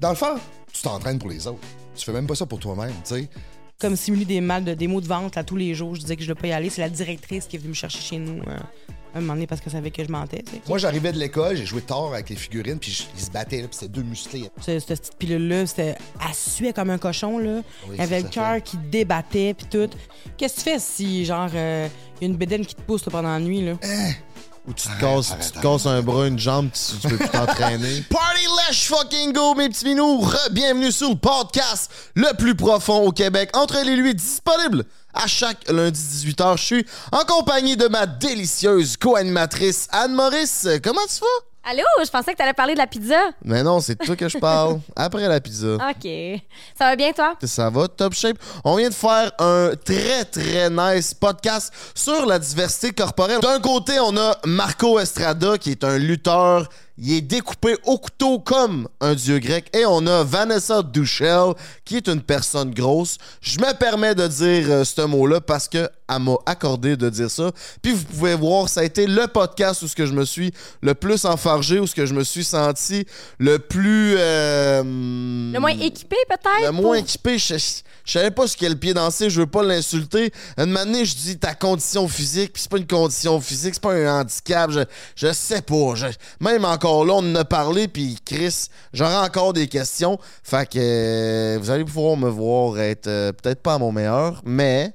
Dans le fond, tu t'entraînes pour les autres. Tu fais même pas ça pour toi-même, tu sais. Comme simuler des mal de, des mots de vente là, tous les jours. Je disais que je ne devais pas y aller. C'est la directrice qui est venue me chercher chez nous euh, un moment donné parce qu'elle savait que je mentais. tu sais. Moi, j'arrivais de l'école, j'ai joué tard avec les figurines, puis je- ils se battaient, là, puis c'était deux musclés. Ce- Cette petite pilule-là, c'était. Elle suait comme un cochon, là. Oui, le cœur qui débattait, puis tout. Qu'est-ce que tu fais si, genre, il y a une bédaine qui te pousse là, pendant la nuit, là? Ou tu te casses, arrête, tu te arrête. casses un bras, une jambe, tu, tu peux plus t'entraîner. Party let's fucking go, mes petits minous! Re-bienvenue sur le podcast le plus profond au Québec. Entre les lui disponible à chaque lundi 18h. Je suis en compagnie de ma délicieuse co-animatrice Anne-Maurice. Comment tu vas? Allô, je pensais que t'allais parler de la pizza. Mais non, c'est de toi que je parle. Après la pizza. OK. Ça va bien, toi? Ça va, top shape. On vient de faire un très, très nice podcast sur la diversité corporelle. D'un côté, on a Marco Estrada, qui est un lutteur. Il est découpé au couteau comme un dieu grec. Et on a Vanessa Duchel, qui est une personne grosse. Je me permets de dire euh, ce mot-là parce que elle m'a accordé de dire ça. Puis vous pouvez voir, ça a été le podcast où ce que je me suis le plus enfargé, où ce que je me suis senti le plus... euh, Le moins équipé, peut-être? le moins équipé, je, je, je savais pas ce qu'est le pied dansé, je veux pas l'insulter. Une année, je dis ta condition physique, puis c'est pas une condition physique, c'est pas un handicap, je, je sais pas. Je- même encore là, on en a parlé, puis Chris, j'aurai encore des questions. Fait que euh, vous allez pouvoir me voir être euh, peut-être pas à mon meilleur, mais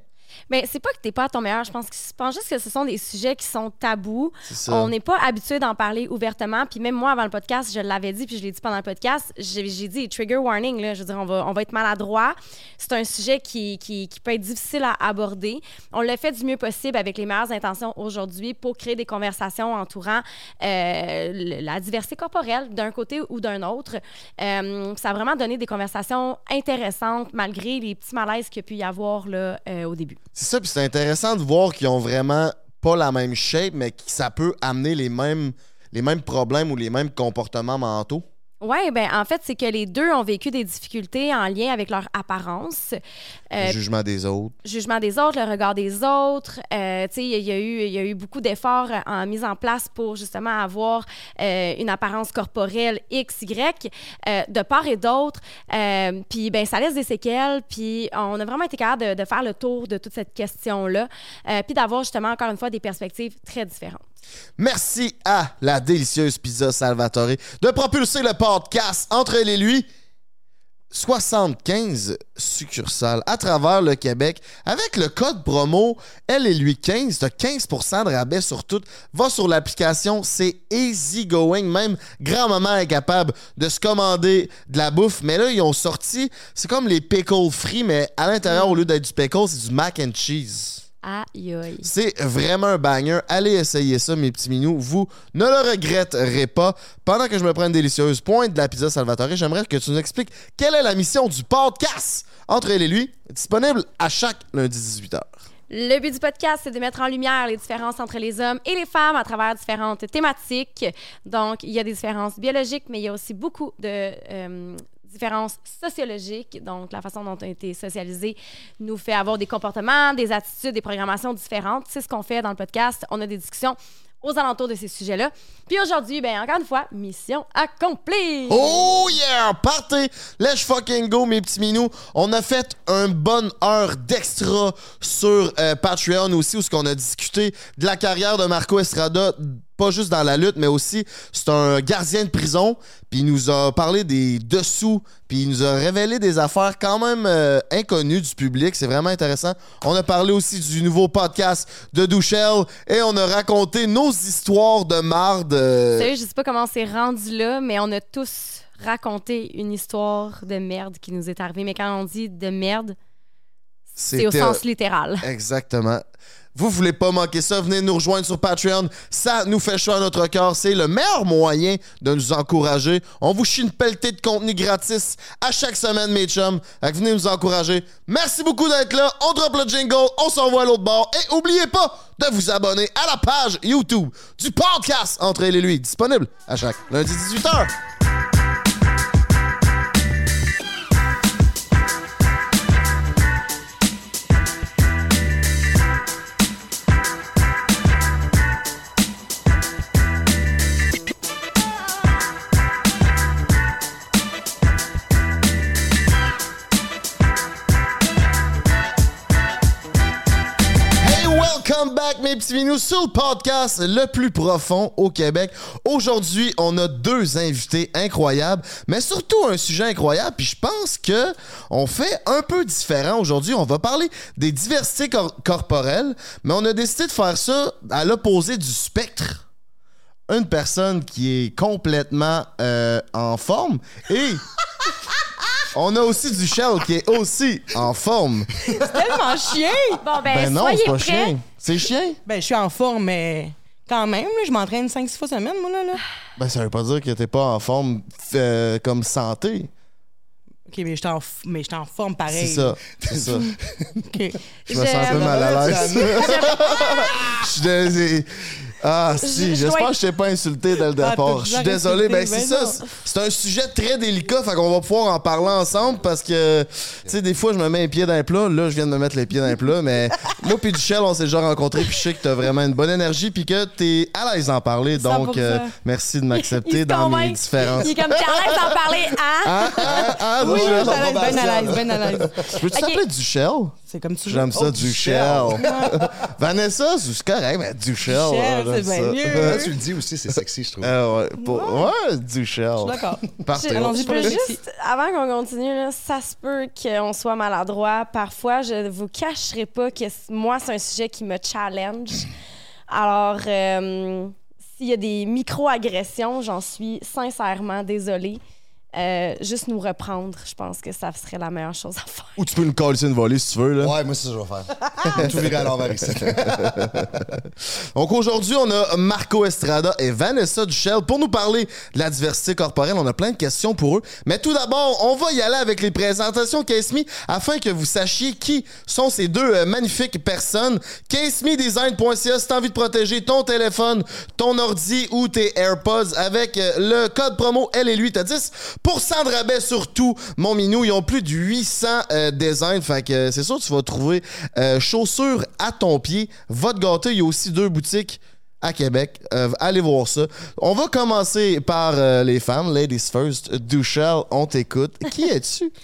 Mais c'est pas que t'es pas à ton meilleur. Je pense, que, je pense juste que ce sont des sujets qui sont tabous. On n'est pas habitué d'en parler ouvertement. Puis même moi, avant le podcast, je l'avais dit, puis je l'ai dit pendant le podcast, j'ai dit trigger warning. Là, je veux dire, on va, on va être maladroit. C'est un sujet qui, qui, qui peut être difficile à aborder. On l'a fait du mieux possible avec les meilleures intentions aujourd'hui pour créer des conversations entourant euh, le- la diversité corporelle d'un côté ou d'un autre. Euh, ça a vraiment donné des conversations intéressantes malgré les petits malaises qu'il y a pu y avoir là, euh, au début. C'est ça, puis c'est intéressant de voir qu'ils ont vraiment pas la même shape, mais que ça peut amener les mêmes, les mêmes problèmes ou les mêmes comportements mentaux. Oui, ben en fait, c'est que les deux ont vécu des difficultés en lien avec leur apparence. Euh, Le jugement des autres. jugement des autres, le regard des autres. Euh, tu sais, il y, a eu- y a eu beaucoup d'efforts en mise en place pour justement avoir euh, une apparence corporelle X, Y, de part et d'autre. Puis, ben, ça laisse des séquelles. Puis, on a vraiment été capable de, de faire le tour de toute cette question-là. Puis, d'avoir justement, encore une fois, des perspectives très différentes. Merci à la délicieuse Pizza Salvatore de propulser le podcast entre et lui. 75 succursales à travers le Québec. Avec le code promo elle et lui 15, t'as 15% de rabais sur tout. Va sur l'application, c'est easy going. Même grand-maman est capable de se commander de la bouffe. Mais là, ils ont sorti, c'est comme les pickles frits, mais à l'intérieur, au lieu d'être du pickle, c'est du mac and cheese. Aïe, aïe. C'est vraiment un banger. Allez essayer ça, mes petits minous. Vous ne le regretterez pas. Pendant que je me prends une délicieuse pointe de la pizza Salvatore, j'aimerais que tu nous expliques quelle est la mission du podcast entre elle et lui, disponible à chaque lundi 18h. Le but du podcast, c'est de mettre en lumière les différences entre les hommes et les femmes à travers différentes thématiques. Donc, il y a des différences biologiques, mais il y a aussi beaucoup de euh, différences sociologiques. Donc, la façon dont on a été socialisé nous fait avoir des comportements, des attitudes, des programmations différentes. C'est ce qu'on fait dans le podcast. On a des discussions aux alentours de ces sujets-là. Puis aujourd'hui, ben encore une fois, mission accomplie! Oh yeah! Partez! Let's fucking go, mes petits minous. On a fait une bonne heure d'extra sur euh, Patreon aussi, où ce qu'on a discuté de la carrière de Marco Estrada, pas juste dans la lutte, mais aussi c'est un gardien de prison, puis il nous a parlé des dessous, puis il nous a révélé des affaires quand même euh, inconnues du public. C'est vraiment intéressant. On a parlé aussi du nouveau podcast de Douchel, et on a raconté nos histoires de marde. euh, Sérieux, je sais pas comment on s'est rendu là, mais on a tous raconté une histoire de merde qui nous est arrivée. Mais quand on dit de merde, c'est au sens littéral. Exactement. Vous voulez pas manquer ça, venez nous rejoindre sur Patreon. Ça nous fait chaud à notre cœur. C'est le meilleur moyen de nous encourager. On vous chie une pelletée de contenu gratis à chaque semaine, mes chums. Venez nous encourager. Merci beaucoup d'être là. On drop le jingle. On s'envoie à l'autre bord. Et oubliez pas de vous abonner à la page YouTube du podcast Entre elle et lui. Disponible à chaque lundi 18h. Back, mes petits minous, sur le podcast le plus profond au Québec. Aujourd'hui, on a deux invités incroyables, mais surtout un sujet incroyable. Puis je pense que on fait un peu différent aujourd'hui. On va parler des diversités cor- corporelles, mais on a décidé de faire ça à l'opposé du spectre. Une personne qui est complètement euh, en forme et on a aussi du Shell qui est aussi en forme. Tellement chien! Bon, ben, Ben non, soyez c'est pas prêts. chien. C'est chien? Ben, je suis en forme, mais quand même, là, je m'entraîne 5-6 fois semaine, moi, là. là. Ben, ça veut pas dire que t'es pas en forme euh, comme santé. OK, mais je suis en, f- mais en forme pareil. C'est ça. C'est ça. OK. Je me sens un peu mal à l'aise. Je suis dés- Ah, si, Je- je j'espère que je t'ai pas insulté dès le Ah, départ. je suis désolé. Ben, insulté, c'est ben ça. c'est- un sujet très délicat, fait qu'on va pouvoir en parler ensemble parce que, tu sais, des fois, je me mets les pieds dans les plats. Là, je viens de me mettre les pieds dans les plats, mais moi puis Duchel, on s'est déjà rencontrés, puis je sais que t'as vraiment une bonne énergie, puis que t'es à l'aise d'en parler. Donc, 100%. euh, merci de m'accepter dans mes différences. Il est comme t'es à l'aise d'en parler, hein? Hein? Hein? Hein, Oui, ben à l'aise, ben à l'aise. Peux-tu t'appeler Duchel? C'est comme tu. J'aime ça, Oh, Duchel. Vanessa, c'est correct, mais Duchel. Duchel, j'aime c'est bien mieux. Tu le dis aussi, c'est sexy, je trouve. Euh, ouais, pour- ouais, Duchel. Je suis d'accord. Juste, avant qu'on continue, là, ça se peut qu'on soit maladroit. Parfois, je ne vous cacherai pas que moi, c'est un sujet qui me challenge. Alors, euh, s'il y a des micro-agressions, j'en suis sincèrement désolée. Euh, juste nous reprendre, je pense que ça serait la meilleure chose à faire. Ou tu peux nous coller une volée si tu veux. Là. Ouais, moi, c'est ça que je vais faire. Tout virer à l'envers ici. Donc aujourd'hui, on a Marco Estrada et Vanessa Duchel pour nous parler de la diversité corporelle. On a plein de questions pour eux. Mais tout d'abord, on va y aller avec les présentations Casemi afin que vous sachiez qui sont ces deux euh, magnifiques personnes. CaseMeDesign.ca si t'as envie de protéger ton téléphone, ton ordi ou tes AirPods avec euh, le code promo Elle et lui, t'as 10% de rabais sur tout. Mon minou, ils ont plus de 800 euh, designs. Fait que euh, c'est sûr, tu vas trouver euh, chaussures à ton pied. Va te gâter. Il y a aussi deux boutiques à Québec. Euh, allez voir ça. On va commencer par euh, les femmes. Ladies first. Duchel, on t'écoute. Qui es-tu?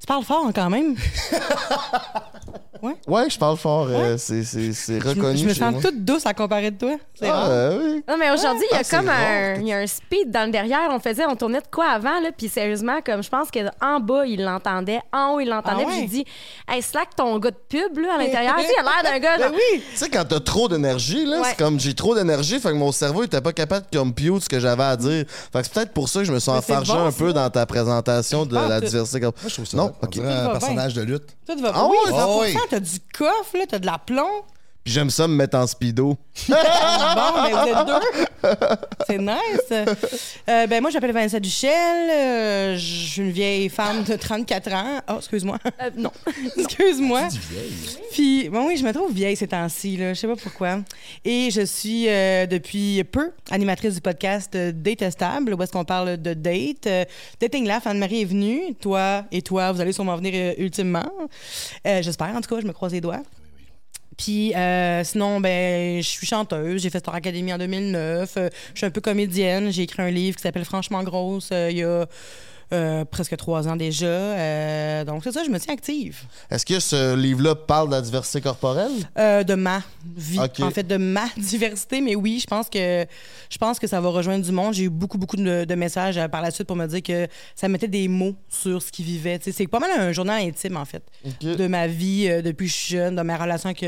Tu parles fort quand même. Ouais, je parle fort. euh, c'est, reconnu. je me sens moi. toute douce à comparer de toi. C'est Ah, euh, oui. Non, mais aujourd'hui, il y a Ah, comme un, il y a un speed dans le derrière. On faisait, on tournait de quoi avant, là, puis sérieusement, comme je pense qu'en bas, il l'entendait, en haut, il l'entendait, Ah puis ouais? j'ai dit, hey, slack ton gars de pub, là, à l'intérieur. tu sais, il a l'air d'un gars. Ben oui! Tu sais, quand t'as trop d'énergie, là, Ouais. c'est comme j'ai trop d'énergie, fait que mon cerveau était pas capable de compute ce que j'avais à dire. Fait que c'est peut-être pour ça que je me suis enfargé bon, un peu dans ta présentation de la diversité. Moi, je trouve ça. Non, un personnage de lutte. Tout va Ah oui, ouais? 100%, ouais. t'as du coffre, là, t'as de la plomb. Puis j'aime ça me mettre en speedo. bon, ben vous êtes deux. C'est nice. Euh, ben moi, je m'appelle Vanessa Duchel. euh, je suis une vieille femme de 34 ans. Oh, excuse-moi. Euh, non. Excuse-moi. Puis, bon, oui, je me trouve vieille ces temps-ci, là. Je sais pas pourquoi. Et je suis, euh, depuis peu, animatrice du podcast Datestable, où est-ce qu'on parle de date. Euh, dating Laugh, Anne-Marie est venue. Toi et toi, vous allez sûrement venir euh, ultimement. Euh, J'espère, en tout cas, je me croise les doigts. Puis euh, sinon, ben, je suis chanteuse. J'ai fait Star Academy en 2009. Euh, je suis un peu comédienne. J'ai écrit un livre qui s'appelle Franchement Grosse euh, il y a euh, presque trois ans déjà. Euh, donc, c'est ça, je me tiens active. Est-ce que ce livre-là parle de la diversité corporelle? Euh, de ma vie, en fait, de ma diversité. Mais oui, je pense que je pense que ça va rejoindre du monde. J'ai eu beaucoup, beaucoup de, de messages par la suite pour me dire que ça mettait des mots sur ce qu'ils vivaient. C'est pas mal un journal intime, en fait, de ma vie depuis que je suis jeune, de ma relation avec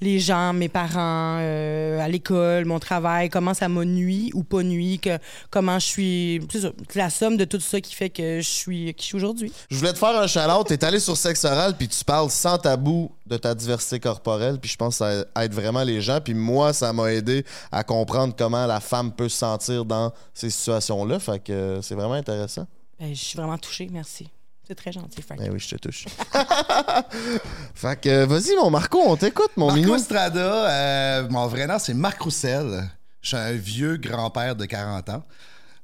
les gens, mes parents, à l'école, mon travail, comment ça m'a nuit ou pas nuit, que, comment je suis. C'est la somme de tout ça qui fait que je suis qui je suis aujourd'hui. Je voulais te faire un shout-out. T'es allé sur Sexe Oral, puis tu parles sans tabou de ta diversité corporelle, puis je pense que ça aide vraiment les gens. Puis moi, ça m'a aidé à comprendre comment la femme peut se sentir dans ces situations-là. Fait que c'est vraiment intéressant. Ben, je suis vraiment touchée, merci. C'est très gentil, Frank. Ben oui, je te touche. fait que vas-y, mon Marco, on t'écoute, mon Marco minou. Estrada, euh, mon vrai nom, c'est Marc Roussel. Je suis un vieux grand-père de 40 ans.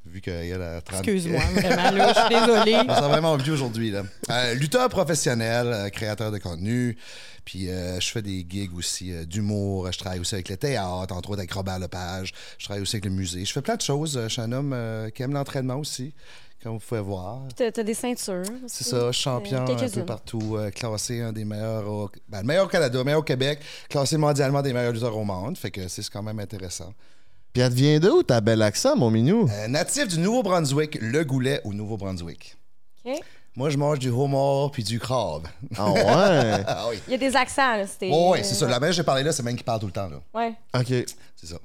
Vu qu'il y a la 30... Excuse-moi, vraiment, là, je suis sens vraiment vieux aujourd'hui. là. Euh, lutteur professionnel, euh, créateur de contenu. Puis euh, je fais des gigs aussi euh, d'humour. Je travaille aussi avec le théâtre, entre autres avec Robert Lepage. Je travaille aussi avec le musée. Je fais plein de choses. Je suis un homme euh, qui aime l'entraînement aussi. comme vous pouvez voir. Puis t'as, des ceintures. C'est ça, champion un peu partout, euh, classé un des meilleurs au, ben, meilleur au Canada, meilleur au Québec, classé mondialement des meilleurs lutteurs au monde. Fait que c'est quand même intéressant. Puis elle vient d'où, ta belle accent, mon minou? Euh, natif du Nouveau-Brunswick, le Goulet au Nouveau-Brunswick. OK. Moi, je mange du homard puis du crabe. Ah ouais? ah oui. Il y a des accents, là. C'était... Oh, oui, c'est ça. La même j'ai parlé là, c'est même qui parle tout le temps, là. Ouais. OK. C'est ça.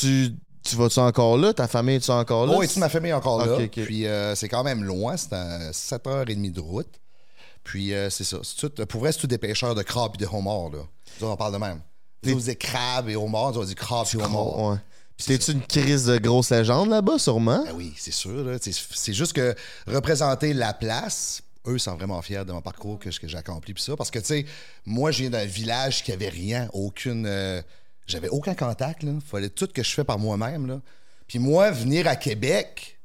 Tu, tu vas-tu encore là? Ta famille, tu encore là? Oh, oui, toute ma famille est encore là. Puis euh, c'est quand même loin, c'est à 7h30 de route. Puis euh, c'est ça. C'est tout- pour vrai, c'est tout des pêcheurs de crabes et de homards, là. Nous, on parle de même. Nous, on dit crabes et homards, nous, on dit crabes et homards. Ouais. Puis t'es-tu une crise de grosse légende là-bas, sûrement? Ben oui, c'est sûr. là. C'est c'est juste que représenter la place, eux sont vraiment fiers de mon parcours que, que j'ai accompli. Puis ça, parce que, tu sais, moi, je viens d'un village qui avait rien, aucune. euh, J'avais aucun contact. Il fallait tout que je fais par moi-même. là. Puis moi, venir à Québec,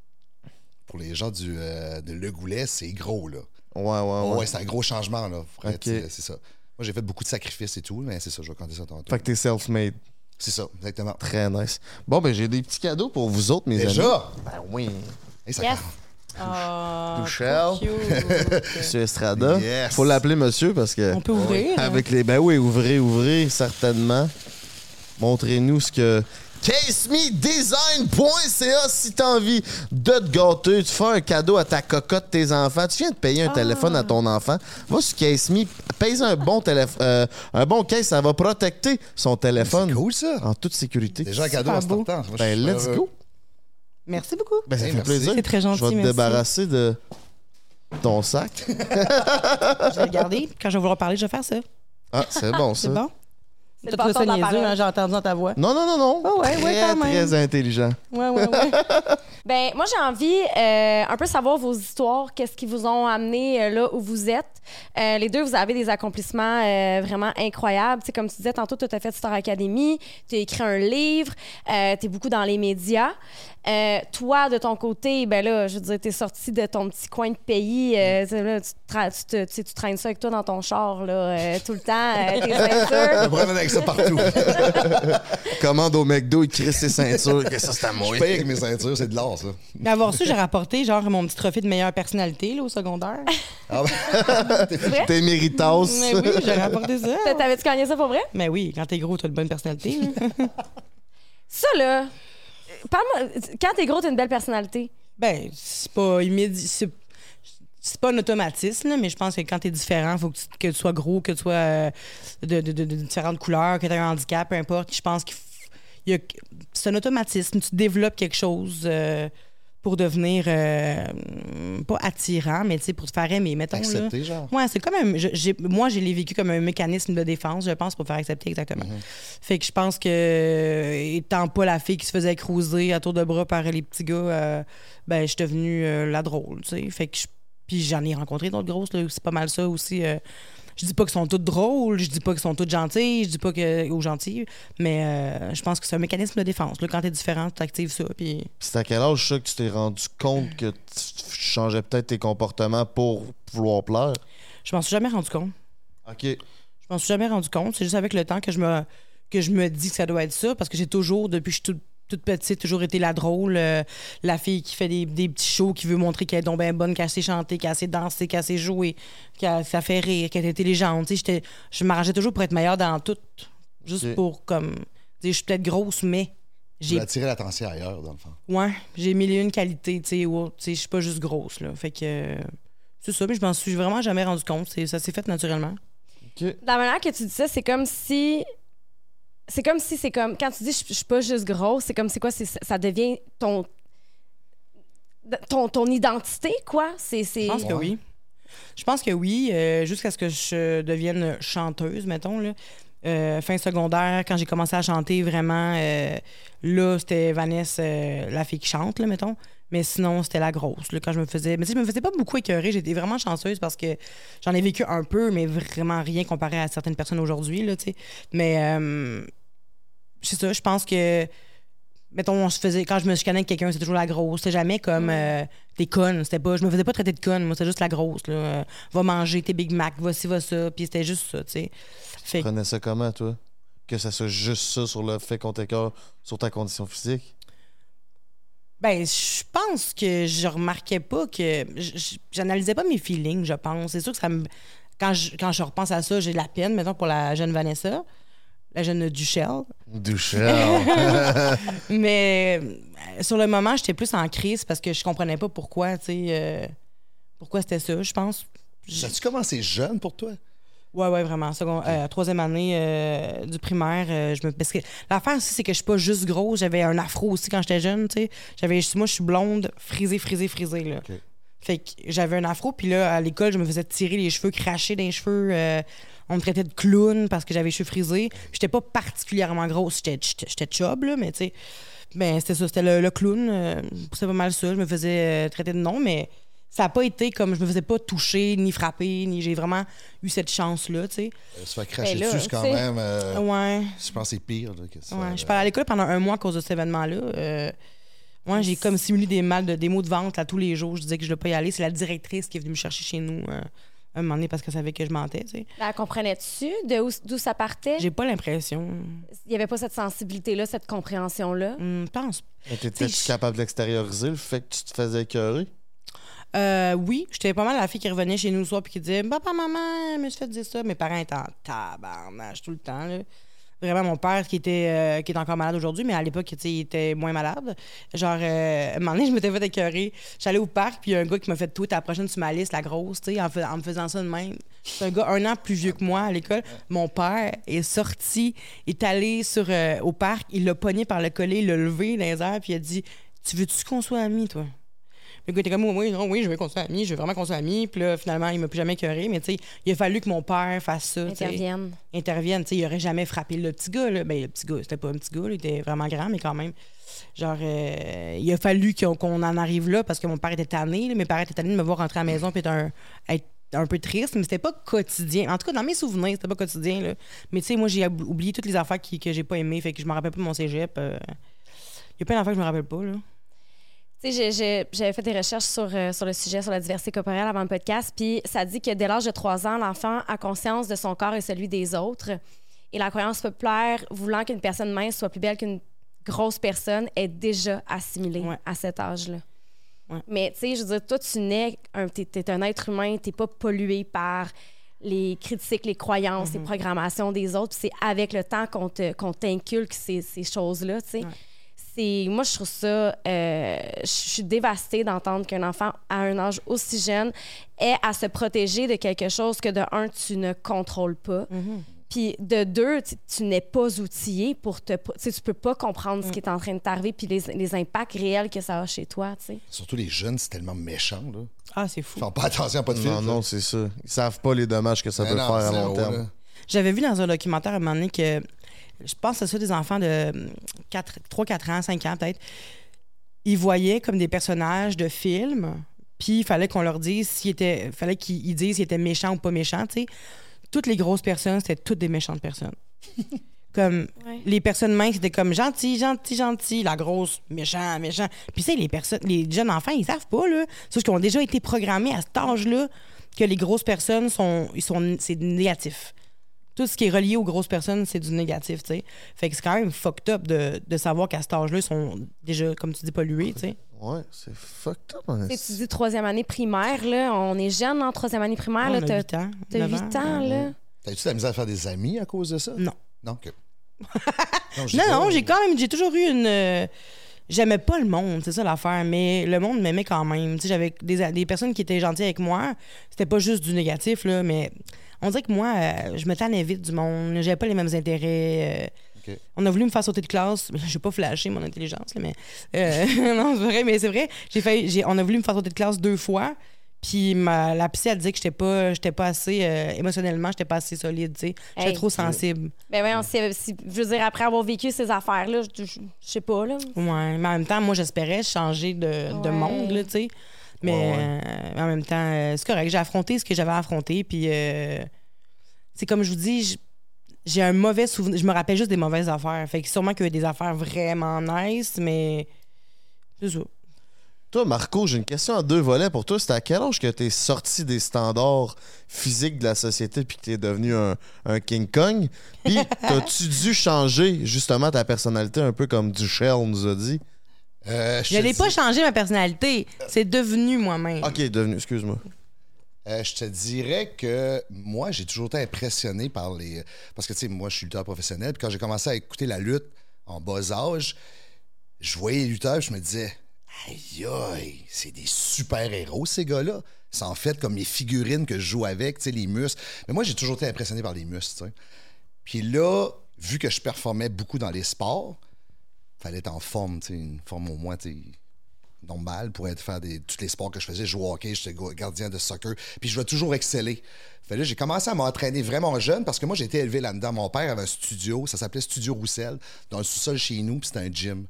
pour les gens du, euh, de Le Goulet, c'est gros. là. Ouais, ouais, Ouais, ouais. c'est un gros changement. là. Ok. tu sais, C'est ça. Moi, j'ai fait beaucoup de sacrifices et tout, mais c'est ça, je vais compter ça tantôt. Fait que t'es self-made. C'est ça, exactement. Très nice. Bon, ben j'ai des petits cadeaux pour vous autres, mes amis. Déjà? Ben oui. Ça Yes. Ah, trop cute. Monsieur Estrada. Yes. Faut l'appeler monsieur parce que. On peut ouvrir. hein? Avec les. Ben oui, ouvrez, ouvrez, certainement. Montrez-nous ce que. CaseMeDesign.ca si t'as envie de te gâter, tu fais un cadeau à ta cocotte, tes enfants, tu viens de payer un Ah. téléphone à ton enfant, va sur CaseMe, paye un bon téléphone, euh, un bon case, ça va protecter son téléphone C'est cool, ça. en toute sécurité. Déjà un cadeau en je Ben let's heureux. go. Merci beaucoup. Ben ça Hey, fait merci. plaisir. C'est très gentil, Je vais te merci. débarrasser de ton sac. Je vais regarder. Quand je vais vouloir parler, je vais faire ça. Ah, c'est bon ça. C'est bon? C'est trouvé ça niaiseux, hein, j'ai entendu dans ta voix. Non, non, non, non. Ah ouais, ouais, très, quand même. très intelligent. Ouais, ouais, ouais. Ben, moi, j'ai envie euh, un peu savoir vos histoires, qu'est-ce qui vous ont amené euh, là où vous êtes? Euh, les deux, vous avez des accomplissements euh, vraiment incroyables. Tu sais, comme tu disais tantôt, tu as fait Star Academy, tu as écrit un livre, euh, tu es beaucoup dans les médias. Euh, toi, de ton côté, ben là, je veux dire, tu es sorti de ton petit coin de pays. euh, tu sais, là, tu, tra- tu te- tu sais, tu traînes ça avec toi dans ton char là, euh, tout le temps, euh, tes ceintures. Je avec ça partout. Commande au McDo, il crée ses ceintures, que ça c'est à moi. Je paye avec mes ceintures, c'est de l'or, ça. Mais avoir su, j'ai rapporté genre mon petit trophée de meilleure personnalité là, au secondaire. Ah ben, t'es- T'es méritos. Mais oui, j'ai rapporté ça. T'a- T'avais-tu gagné ça pour vrai? Mais oui, quand t'es gros, t'as de bonne personnalité. Ça, là, parle-moi, quand t'es gros, t'as une belle personnalité. ben, c'est pas immédiat. C'est pas un automatisme, mais je pense que quand t'es différent, faut que tu, que tu sois gros, que tu sois euh, de, de- différentes couleurs, que tu un handicap, peu importe. Je pense qu'il c'est un automatisme. Tu développes quelque chose euh, pour devenir euh, pas attirant, mais tu sais, pour te faire aimer, mettons. là. accepté, genre. Ouais, c'est comme un. je- j'ai- moi, je l'ai vécu comme un mécanisme de défense, je pense, pour faire accepter exactement. Fait que je pense que, euh, étant pas la fille qui se faisait cruiser à tour de bras par les petits gars, euh, ben, je suis devenue euh, la drôle, tu sais. Fait que je- Puis j'en ai rencontré d'autres grosses, c'est pas mal ça aussi. Je dis pas qu'elles sont toutes drôles, je dis pas qu'elles sont toutes gentilles, je dis pas que. ou gentilles, mais euh, je pense que c'est un mécanisme de défense. Là, quand t'es différent, tu actives ça, puis. C'est à quel âge ça que tu t'es rendu compte que tu changeais peut-être tes comportements pour vouloir plaire? Je m'en suis jamais rendu compte. OK. Je m'en suis jamais rendu compte. C'est juste avec le temps que je me que je me dis que ça doit être ça parce que j'ai toujours depuis que je suis toute, toute petite toujours été la drôle, euh, la fille qui fait des, des petits shows, qui veut montrer qu'elle est donc bien bonne, qu'elle sait chanter, qu'elle sait danser, qu'elle sait jouer, qu'elle ça fait rire, qu'elle est intelligente. Tu sais, j'étais- je m'arrangeais toujours pour être meilleure dans tout, juste pour comme dire je suis peut-être grosse mais J'ai attiré l'attention ailleurs, dans le fond. ouais, j'ai mille et une qualités, tu sais, sais, je suis pas juste grosse là. Fait que euh, c'est ça, mais je m'en suis vraiment jamais rendu compte, C'est- ça s'est fait naturellement. OK. La manière que tu dis ça, c'est comme si. C'est comme si c'est comme. Quand tu dis je je suis pas juste grosse, c'est comme c'est quoi? c'est- Ça devient ton. Ton, ton identité, quoi? C'est. c'est- Je pense que oui. Je pense que oui, euh, jusqu'à ce que je devienne chanteuse, mettons. Là. Euh, fin secondaire, quand j'ai commencé à chanter vraiment, euh, là, c'était Vanessa, euh, la fille qui chante, là, mettons. Mais sinon, c'était la grosse. Là, quand je me faisais. Mais tu sais, je me faisais pas beaucoup écœurer. J'étais vraiment chanceuse parce que j'en ai vécu un peu, mais vraiment rien comparé à certaines personnes aujourd'hui, là, tu sais. Mais euh, c'est ça, je pense que. Mettons, on se faisait. Quand je me chicanais avec quelqu'un, c'était toujours la grosse. C'était jamais comme euh, t'es conne. C'était pas. Je me faisais pas traiter de conne. Moi, c'était juste la grosse. Là. Euh, va manger tes Big Mac, va ci, va ça. Puis c'était juste ça, tu sais. Fait que- Prenais ça comment, toi? Que ça soit juste ça sur le fait qu'on t'écœure sur ta condition physique? Ben, je pense que je remarquais pas que. J'analysais pas mes feelings, je pense. C'est sûr que ça me. Quand je, quand je repense à ça, j'ai de la peine, mettons, pour la jeune Vanessa, la jeune Duchelle. Duchel. Mais euh, sur le moment, j'étais plus en crise parce que je comprenais pas pourquoi, tu sais. euh, pourquoi c'était ça, je pense. Ça a-tu commencé jeune pour toi? Ouais, ouais, vraiment. Second, euh, troisième année euh, du primaire, euh, je me. Parce que l'affaire aussi, c'est que je suis pas juste grosse. J'avais un afro aussi quand j'étais jeune, tu sais. J'avais, moi, je suis blonde, frisée, frisée, frisée, là. Fait que j'avais un afro, puis là, à l'école, je me faisais tirer les cheveux, cracher des cheveux. On me traitait de clown parce que j'avais les cheveux frisés. J'étais pas particulièrement grosse. J'étais, chub, là, mais tu sais. Ben, c'était ça, c'était le, le clown. euh, c'est pas mal ça. Je me faisais euh, traiter de nom, mais ça a pas été comme je me faisais pas toucher, ni frapper, ni j'ai vraiment eu cette chance-là, tu sais. Euh, se faire cracher Ben là, dessus, quand même. euh, Ouais. Je pense que c'est pire. Là, que ça, Ouais, je suis à l'école pendant un mois à cause de cet événement-là. Ouais, j'ai comme simulé des mal de, des maux de ventre là, tous les jours. Je disais que je ne devais pas y aller. C'est la directrice qui est venue me chercher chez nous euh, un moment donné parce qu'elle savait que je mentais. tu sais. La comprenais-tu de où- d'où ça partait? J'ai pas l'impression. Il n'y avait pas cette sensibilité-là, cette compréhension-là? Je pense. T'étais-tu capable d'extérioriser le fait que tu te faisais écœurer? Euh, oui, j'étais pas mal la fille qui revenait chez nous le soir puis qui disait Papa, maman, je me suis fait dire ça. Mes parents étaient en tabarnage tout le temps. Là. Vraiment, mon père qui était, euh, encore malade aujourd'hui, mais à l'époque, il était moins malade. Genre, euh, un moment donné, je m'étais fait écœurer. J'allais au parc, puis un gars qui m'a fait à la prochaine sur ma liste, la grosse, tu sais, en, me faisant ça de même. C'est un gars un an plus vieux que moi à l'école. Mon père est sorti, est allé euh, au parc, il l'a pogné par le collet, il l'a levé dans les airs, puis il a dit Tu veux-tu qu'on soit amis, toi le gars était comme, oui, non, oui, je veux qu'on soit amis, je veux vraiment qu'on soit amis. Puis là, finalement, il m'a plus jamais écœuré. Mais tu sais, il a fallu que mon père fasse ça. Interviennent. Intervienne. Tu sais, il aurait jamais frappé le petit gars. Là. Ben, le petit gars, c'était pas un petit gars, là, il était vraiment grand, mais quand même. Genre, euh, il a fallu qu'on en arrive là parce que mon père était tanné. là. Mes parents étaient tannés de me voir rentrer à la maison puis être un, être un peu triste, mais c'était pas quotidien. En tout cas, dans mes souvenirs, c'était pas quotidien. Là. Mais tu sais, moi, j'ai oublié toutes les affaires qui- que j'ai pas aimées. Fait que je me rappelle pas de mon cégep. euh. Il y a plein d'affaires que je me rappelle pas. Là. Tu sais, j'ai- j'ai- j'avais fait des recherches sur, euh, sur le sujet, sur la diversité corporelle avant le podcast, puis ça dit que dès l'âge de 3 ans, l'enfant a conscience de son corps et celui des autres. Et la croyance populaire voulant qu'une personne mince soit plus belle qu'une grosse personne est déjà assimilée Ouais. à cet âge-là. Ouais. Mais tu sais, je veux dire, toi, tu nais, un, t'es, t'es un être humain, t'es pas pollué par les critiques, les croyances, les programmations des autres. Puis c'est avec le temps qu'on, t'inculque ces, ces choses-là, tu sais. Ouais. C'est, moi, je trouve ça... euh, je suis dévastée d'entendre qu'un enfant, à un âge aussi jeune, ait à se protéger de quelque chose que, de un, tu ne contrôles pas. Puis de deux, tu, tu n'es pas outillé pour te... Tu sais, tu peux pas comprendre ce qui est en train de t'arriver puis les, les impacts réels que ça a chez toi, tu sais. Surtout les jeunes, c'est tellement méchant. Là. Ah, c'est fou. Ils font pas attention à pas de Non, filtre. non, c'est ça. Ils savent pas les dommages que ça Mais peut non, faire à long terme. là. J'avais vu dans un documentaire à un moment donné que je pense que c'est ça des enfants de 3-4 ans, 5 ans peut-être. Ils voyaient comme des personnages de films, puis il fallait qu'on leur dise s'ils étaient. fallait qu'ils ils disent s'ils étaient méchants ou pas méchants, tu sais. Toutes les grosses personnes, c'était toutes des méchantes personnes. comme Ouais. les personnes minces, c'était comme gentil, gentil, gentil, la grosse, méchant, méchant. Puis tu sais, les personnes, les jeunes enfants, ils savent pas, là. C'est qu'ils ont déjà été programmés à cet âge-là que les grosses personnes sont. Ils sont c'est négatif tout ce qui est relié aux grosses personnes, c'est du négatif, tu sais. Fait que c'est quand même fucked up de, de savoir qu'à cet âge-là, ils sont déjà, comme tu dis, pollués, tu sais. Ouais, c'est fucked up. Tu sais, esti. tu dis troisième année primaire, là. On est jeune en troisième année primaire, on là. T'as 8 ans. t'as 9 8 ans, là. T'as-tu de la misère à faire des amis à cause de ça? Non. Non, que. je Non, non, pas, j'ai quand même, j'ai toujours eu une... euh, J'aimais pas le monde, c'est ça l'affaire, mais le monde m'aimait quand même. Tu sais, j'avais des, des personnes qui étaient gentilles avec moi. C'était pas juste du négatif, là, mais on dirait que moi, euh, je me tannais vite du monde. J'avais pas les mêmes intérêts. euh. On a voulu me faire sauter de classe. Je vais pas flasher mon intelligence, là, mais. euh, non, c'est vrai, mais c'est vrai. J'ai failli- j'ai- on a voulu me faire sauter de classe deux fois. Puis ma, la psy, elle disait que j'étais pas, j'étais pas assez. euh, émotionnellement, j'étais pas assez solide, tu sais. J'étais Hey. trop sensible. Ben voyons, si, si- je veux dire, après avoir vécu ces affaires-là, je, je- je sais pas, là. Ouais, mais en même temps, moi, j'espérais changer de, de Ouais. monde, là, tu sais. Mais Ouais, euh, en même temps, euh, c'est correct. J'ai affronté ce que j'avais à affronter. Puis, euh, c'est comme je vous dis, j'ai un mauvais souvenir. Je me rappelle juste des mauvaises affaires. Fait que sûrement qu'il y a eu des affaires vraiment nice, mais c'est ça. Toi, Marco, j'ai une question à deux volets pour toi. C'était à quel âge que t'es sorti des standards physiques de la société puis que t'es devenu un, un King Kong? Puis, t'as-tu dû changer justement ta personnalité un peu comme Duchel nous a dit? Euh, Je n'ai pas changé ma personnalité. C'est devenu moi-même. Ok, devenu, excuse-moi. Euh, je te dirais que moi, j'ai toujours été impressionné par les. Parce que, tu sais, moi, je suis lutteur professionnel. Puis quand j'ai commencé à écouter la lutte en bas âge, je voyais les lutteurs, puis je me disais, aïe, aïe, c'est des super-héros, ces gars-là. C'est en fait comme les figurines que je joue avec, tu sais, les muscles. Mais moi, j'ai toujours été impressionné par les muscles, tu sais. Puis là, vu que je performais beaucoup dans les sports, fallait être en forme, une forme au moins, normale pour être faire des, tous les sports que je faisais. Je jouais au hockey, j'étais gardien de soccer. Puis je voulais toujours exceller. J'ai commencé à m'entraîner vraiment jeune parce que moi, j'ai été élevé là-dedans. Mon père avait un studio, ça s'appelait Studio Roussel, dans le sous-sol chez nous, puis c'était un gym.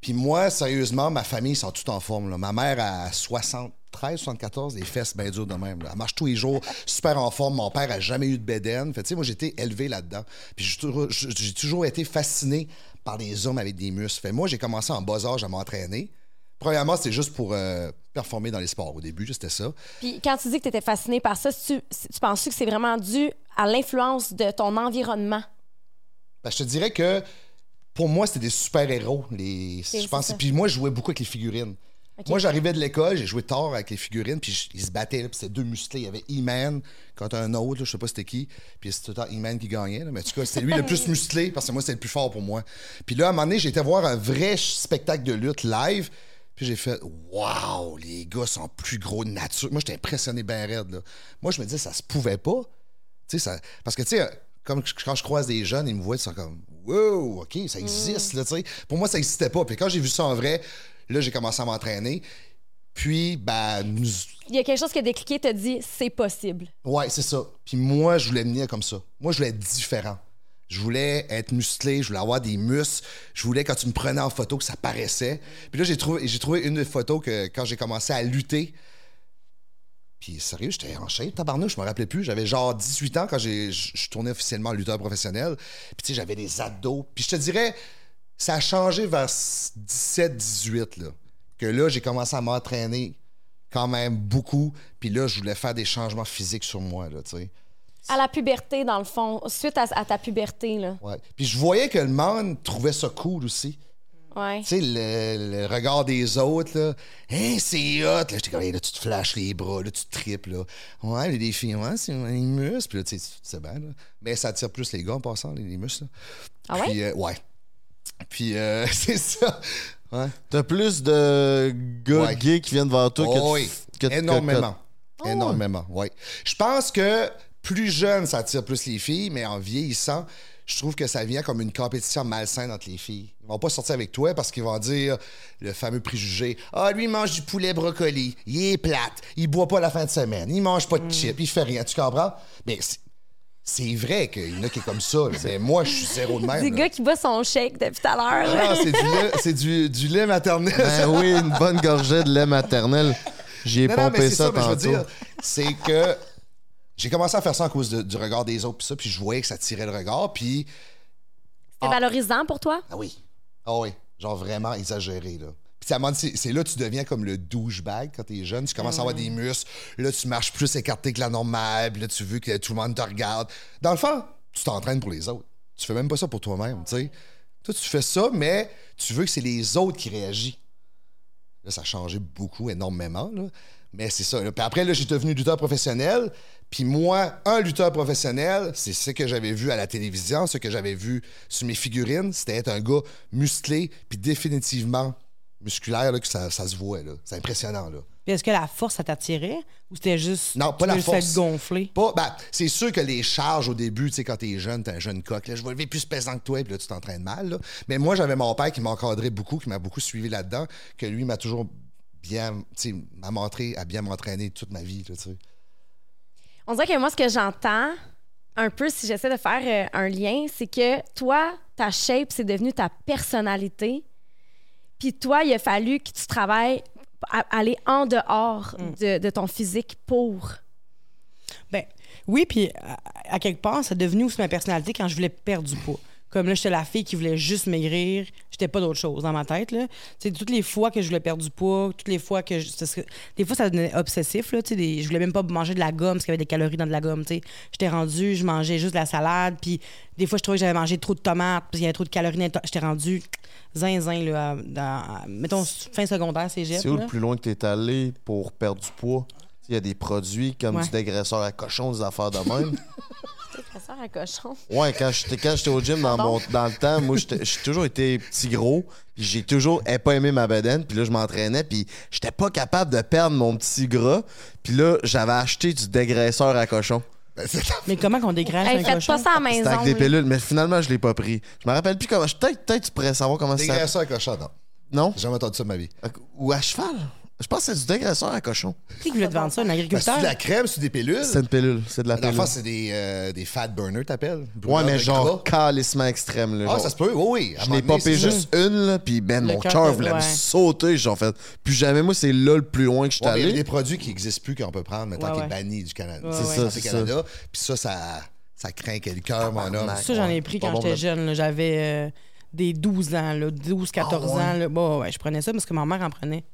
Puis moi, sérieusement, ma famille, ils sont tout en forme. là. Ma mère a 73, 74, des fesses bien dures de même. Elle marche tous les jours, super en forme. Mon père a jamais eu de bédaine. Fait tu sais, moi, j'ai été élevé là-dedans. Puis j'ai toujours été fasciné par les hommes avec des muscles. Fait moi, j'ai commencé en bas âge à m'entraîner. Premièrement, c'était juste pour euh, performer dans les sports. Au début, c'était ça. Puis quand tu dis que tu étais fasciné par ça, tu, tu penses que c'est vraiment dû à l'influence de ton environnement? Ben, je te dirais que pour moi, c'était des super-héros. Les... Je pense... Puis moi, je jouais beaucoup avec les figurines. Moi, j'arrivais de l'école, j'ai joué tard avec les figurines, puis ils se battaient, puis c'était deux musclés. Il y avait E-Man contre un autre, là, je sais pas c'était qui, puis c'était tout le temps E-Man qui gagnait. là. Mais en tout cas, c'était lui le plus musclé, parce que moi, c'était le plus fort pour moi. Puis là, à un moment donné, j'ai été voir un vrai spectacle de lutte live, puis j'ai fait Waouh, les gars sont plus gros de nature. Moi, j'étais impressionné bien raide. Là. Moi, je me disais, ça se pouvait pas. Ça... Parce que, tu sais, comme quand je croise des jeunes, ils me voient, ils sont comme, wow, OK, ça existe, là, tu sais. Pour moi, ça n'existait pas. Puis quand j'ai vu ça en vrai, là, j'ai commencé à m'entraîner. Puis, ben, nous... Il y a quelque chose qui a décliqué, te dit c'est possible. ouais, c'est ça. Puis moi, je voulais venir comme ça. Moi, je voulais être différent. Je voulais être musclé, je voulais avoir des muscles. Je voulais, quand tu me prenais en photo, que ça paraissait. Puis là, j'ai trouvé, j'ai trouvé une des photos que quand j'ai commencé à lutter. Puis sérieux, j'étais en shape, tabarnouche, je me rappelais plus. J'avais genre 18 ans quand j'ai, je tournais officiellement lutteur professionnel. Puis tu sais, j'avais des abdos. Puis je te dirais, ça a changé vers 17-18, là. Que là, j'ai commencé à m'entraîner quand même beaucoup. Puis là, je voulais faire des changements physiques sur moi, là, tu sais. À la puberté, dans le fond, suite à, à ta puberté, là. Ouais. Puis je voyais que le monde trouvait ça cool aussi. Ouais. Tu sais, le, le regard des autres, là. Hein, c'est hot. Là, j'étais comme, Hey, là, tu te flashes les bras, là, tu te triples, là. Ouais, les des filles, ouais, c'est les muscles. Puis là, tu sais, sais bien, là. Mais ça attire plus les gars en passant, les, les muscles, là. Ah ouais? Puis, euh, ouais. Puis, euh, c'est ça. Ouais. T'as plus de gars Ouais. gays qui viennent vers toi que, de- oui, que énormément. Oh. Énormément, oui. Je pense que plus jeune, ça attire plus les filles, mais en vieillissant, je trouve que ça vient comme une compétition malsaine entre les filles. Ils vont pas sortir avec toi parce qu'ils vont dire le fameux préjugé Ah, lui, il mange du poulet brocoli, il est plate, il boit pas la fin de semaine, il mange pas de chips, il fait rien. Tu comprends? Mais c'est- c'est vrai qu'il y en a qui est comme ça. là. Mais moi, je suis zéro de même. Des là. gars qui boit son shake depuis tout à l'heure. là. Ah, c'est du lait, c'est du, du lait maternel. Ben oui, une bonne gorgée de lait maternel. J'y ai Non, non, pompé mais c'est ça, ça, mais je veux tantôt. dire, c'est que j'ai commencé à faire ça à cause de- du regard des autres, puis ça, puis je voyais que ça tirait le regard, puis C'est valorisant pour toi? ah oui, ah oui, genre vraiment exagéré là. Puis c'est c'est là que tu deviens comme le douchebag quand t'es jeune, tu commences à avoir des muscles, là tu marches plus écarté que la normale, puis là tu veux que tout le monde te regarde. Dans le fond, tu t'entraînes pour les autres. Tu fais même pas ça pour toi-même, tu sais. Toi tu fais ça, mais tu veux que c'est les autres qui réagissent. Là, ça a changé beaucoup, énormément. là. Mais c'est ça. là. Puis après, là, j'ai devenu lutteur professionnel. Puis moi, un lutteur professionnel, c'est ce que j'avais vu à la télévision, ce que j'avais vu sur mes figurines. C'était être un gars musclé, puis définitivement musculaire, là, que ça, ça se voit. là. C'est impressionnant. Là. Puis est-ce que la force, ça t'attirait? Ou c'était juste. Non, pas tu la force. gonflé? Pas, ben, c'est sûr que les charges au début, tu sais, quand t'es jeune, t'es un jeune coq, là, je vais lever plus pesant que toi, puis là, tu t'entraînes mal. là. Mais moi, j'avais mon père qui m'encadrait beaucoup, qui m'a beaucoup suivi là-dedans, que lui m'a toujours bien, tu sais, m'a montré à bien m'entraîner toute ma vie, là, tu sais. On dirait que moi, ce que j'entends, un peu, si j'essaie de faire euh, un lien, c'est que toi, ta shape, c'est devenu ta personnalité. Puis toi, il a fallu que tu travailles à aller en dehors de, de ton physique pour. Ben, oui, puis à, à quelque part, c'est devenu aussi ma personnalité quand je voulais perdre du poids. Comme là, j'étais la fille qui voulait juste maigrir. J'étais pas d'autre chose dans ma tête. Là. Tu toutes les fois que je voulais perdre du poids, toutes les fois que. Je, des fois, ça devenait obsessif. Là, tu sais, des- je voulais même pas manger de la gomme parce qu'il y avait des calories dans de la gomme. tu. J'étais rendue, je mangeais juste de la salade. Puis des fois, je trouvais que j'avais mangé trop de tomates parce qu'il y avait trop de calories. J'étais rendue zinzin. Là, à- dans, à- mettons, fin secondaire, cégep. C'est où là. le plus loin que t'es allé pour perdre du poids? Il y a des produits comme Ouais. du dégraisseur à cochon, des affaires de même. Sert à cochon. Ouais, quand j'étais quand j'étais au gym dans, mon, dans le temps, moi, j'ai toujours été petit gros. Puis j'ai toujours pas aimé ma bedaine. Puis là, je m'entraînais. Puis j'étais pas capable de perdre mon petit gras. Puis là, j'avais acheté du dégraisseur à cochon. Ben, Mais comment qu'on dégraisse Hey, un faites cochon? pas ça à la C'était maison. avec des pilules. Mais finalement, je l'ai pas pris. Je me rappelle plus comment. Peut-être peut tu pourrais savoir comment ça Dégraisseur à cochon, non. Non? J'ai jamais entendu ça de ma vie. Ou à cheval? Je pense que c'est du dégraisseur à cochon. Qui voulait te vendre ça, un Ben, c'est agriculteur? de la crème, c'est des pilules. C'est une pilule. C'est de la pilule. fond, c'est des, euh, des fat burners, t'appelles? Ouais, mais genre calissement extrême. Là, Ah, genre. ça se peut, oui, oui. Je n'ai popé c'est ça. juste une, là, puis ben, Le mon cœur voulait me sauter. J'ai fait, plus jamais, moi, c'est là le plus loin que je suis mais il y a allé. des produits qui n'existent plus qu'on peut prendre, mais tant Ouais, qu'il ouais. est banni du Canada. Ouais, C'est ça, C'est c'est ça. Canada. Puis ça, ça, ça craint le cœur, mon homme. Ça, j'en ai pris quand j'étais jeune. J'avais euh, des 12 ans, là, 12, 14 Ah, ans. Bon, ouais, je prenais ça parce que ma mère en prenait.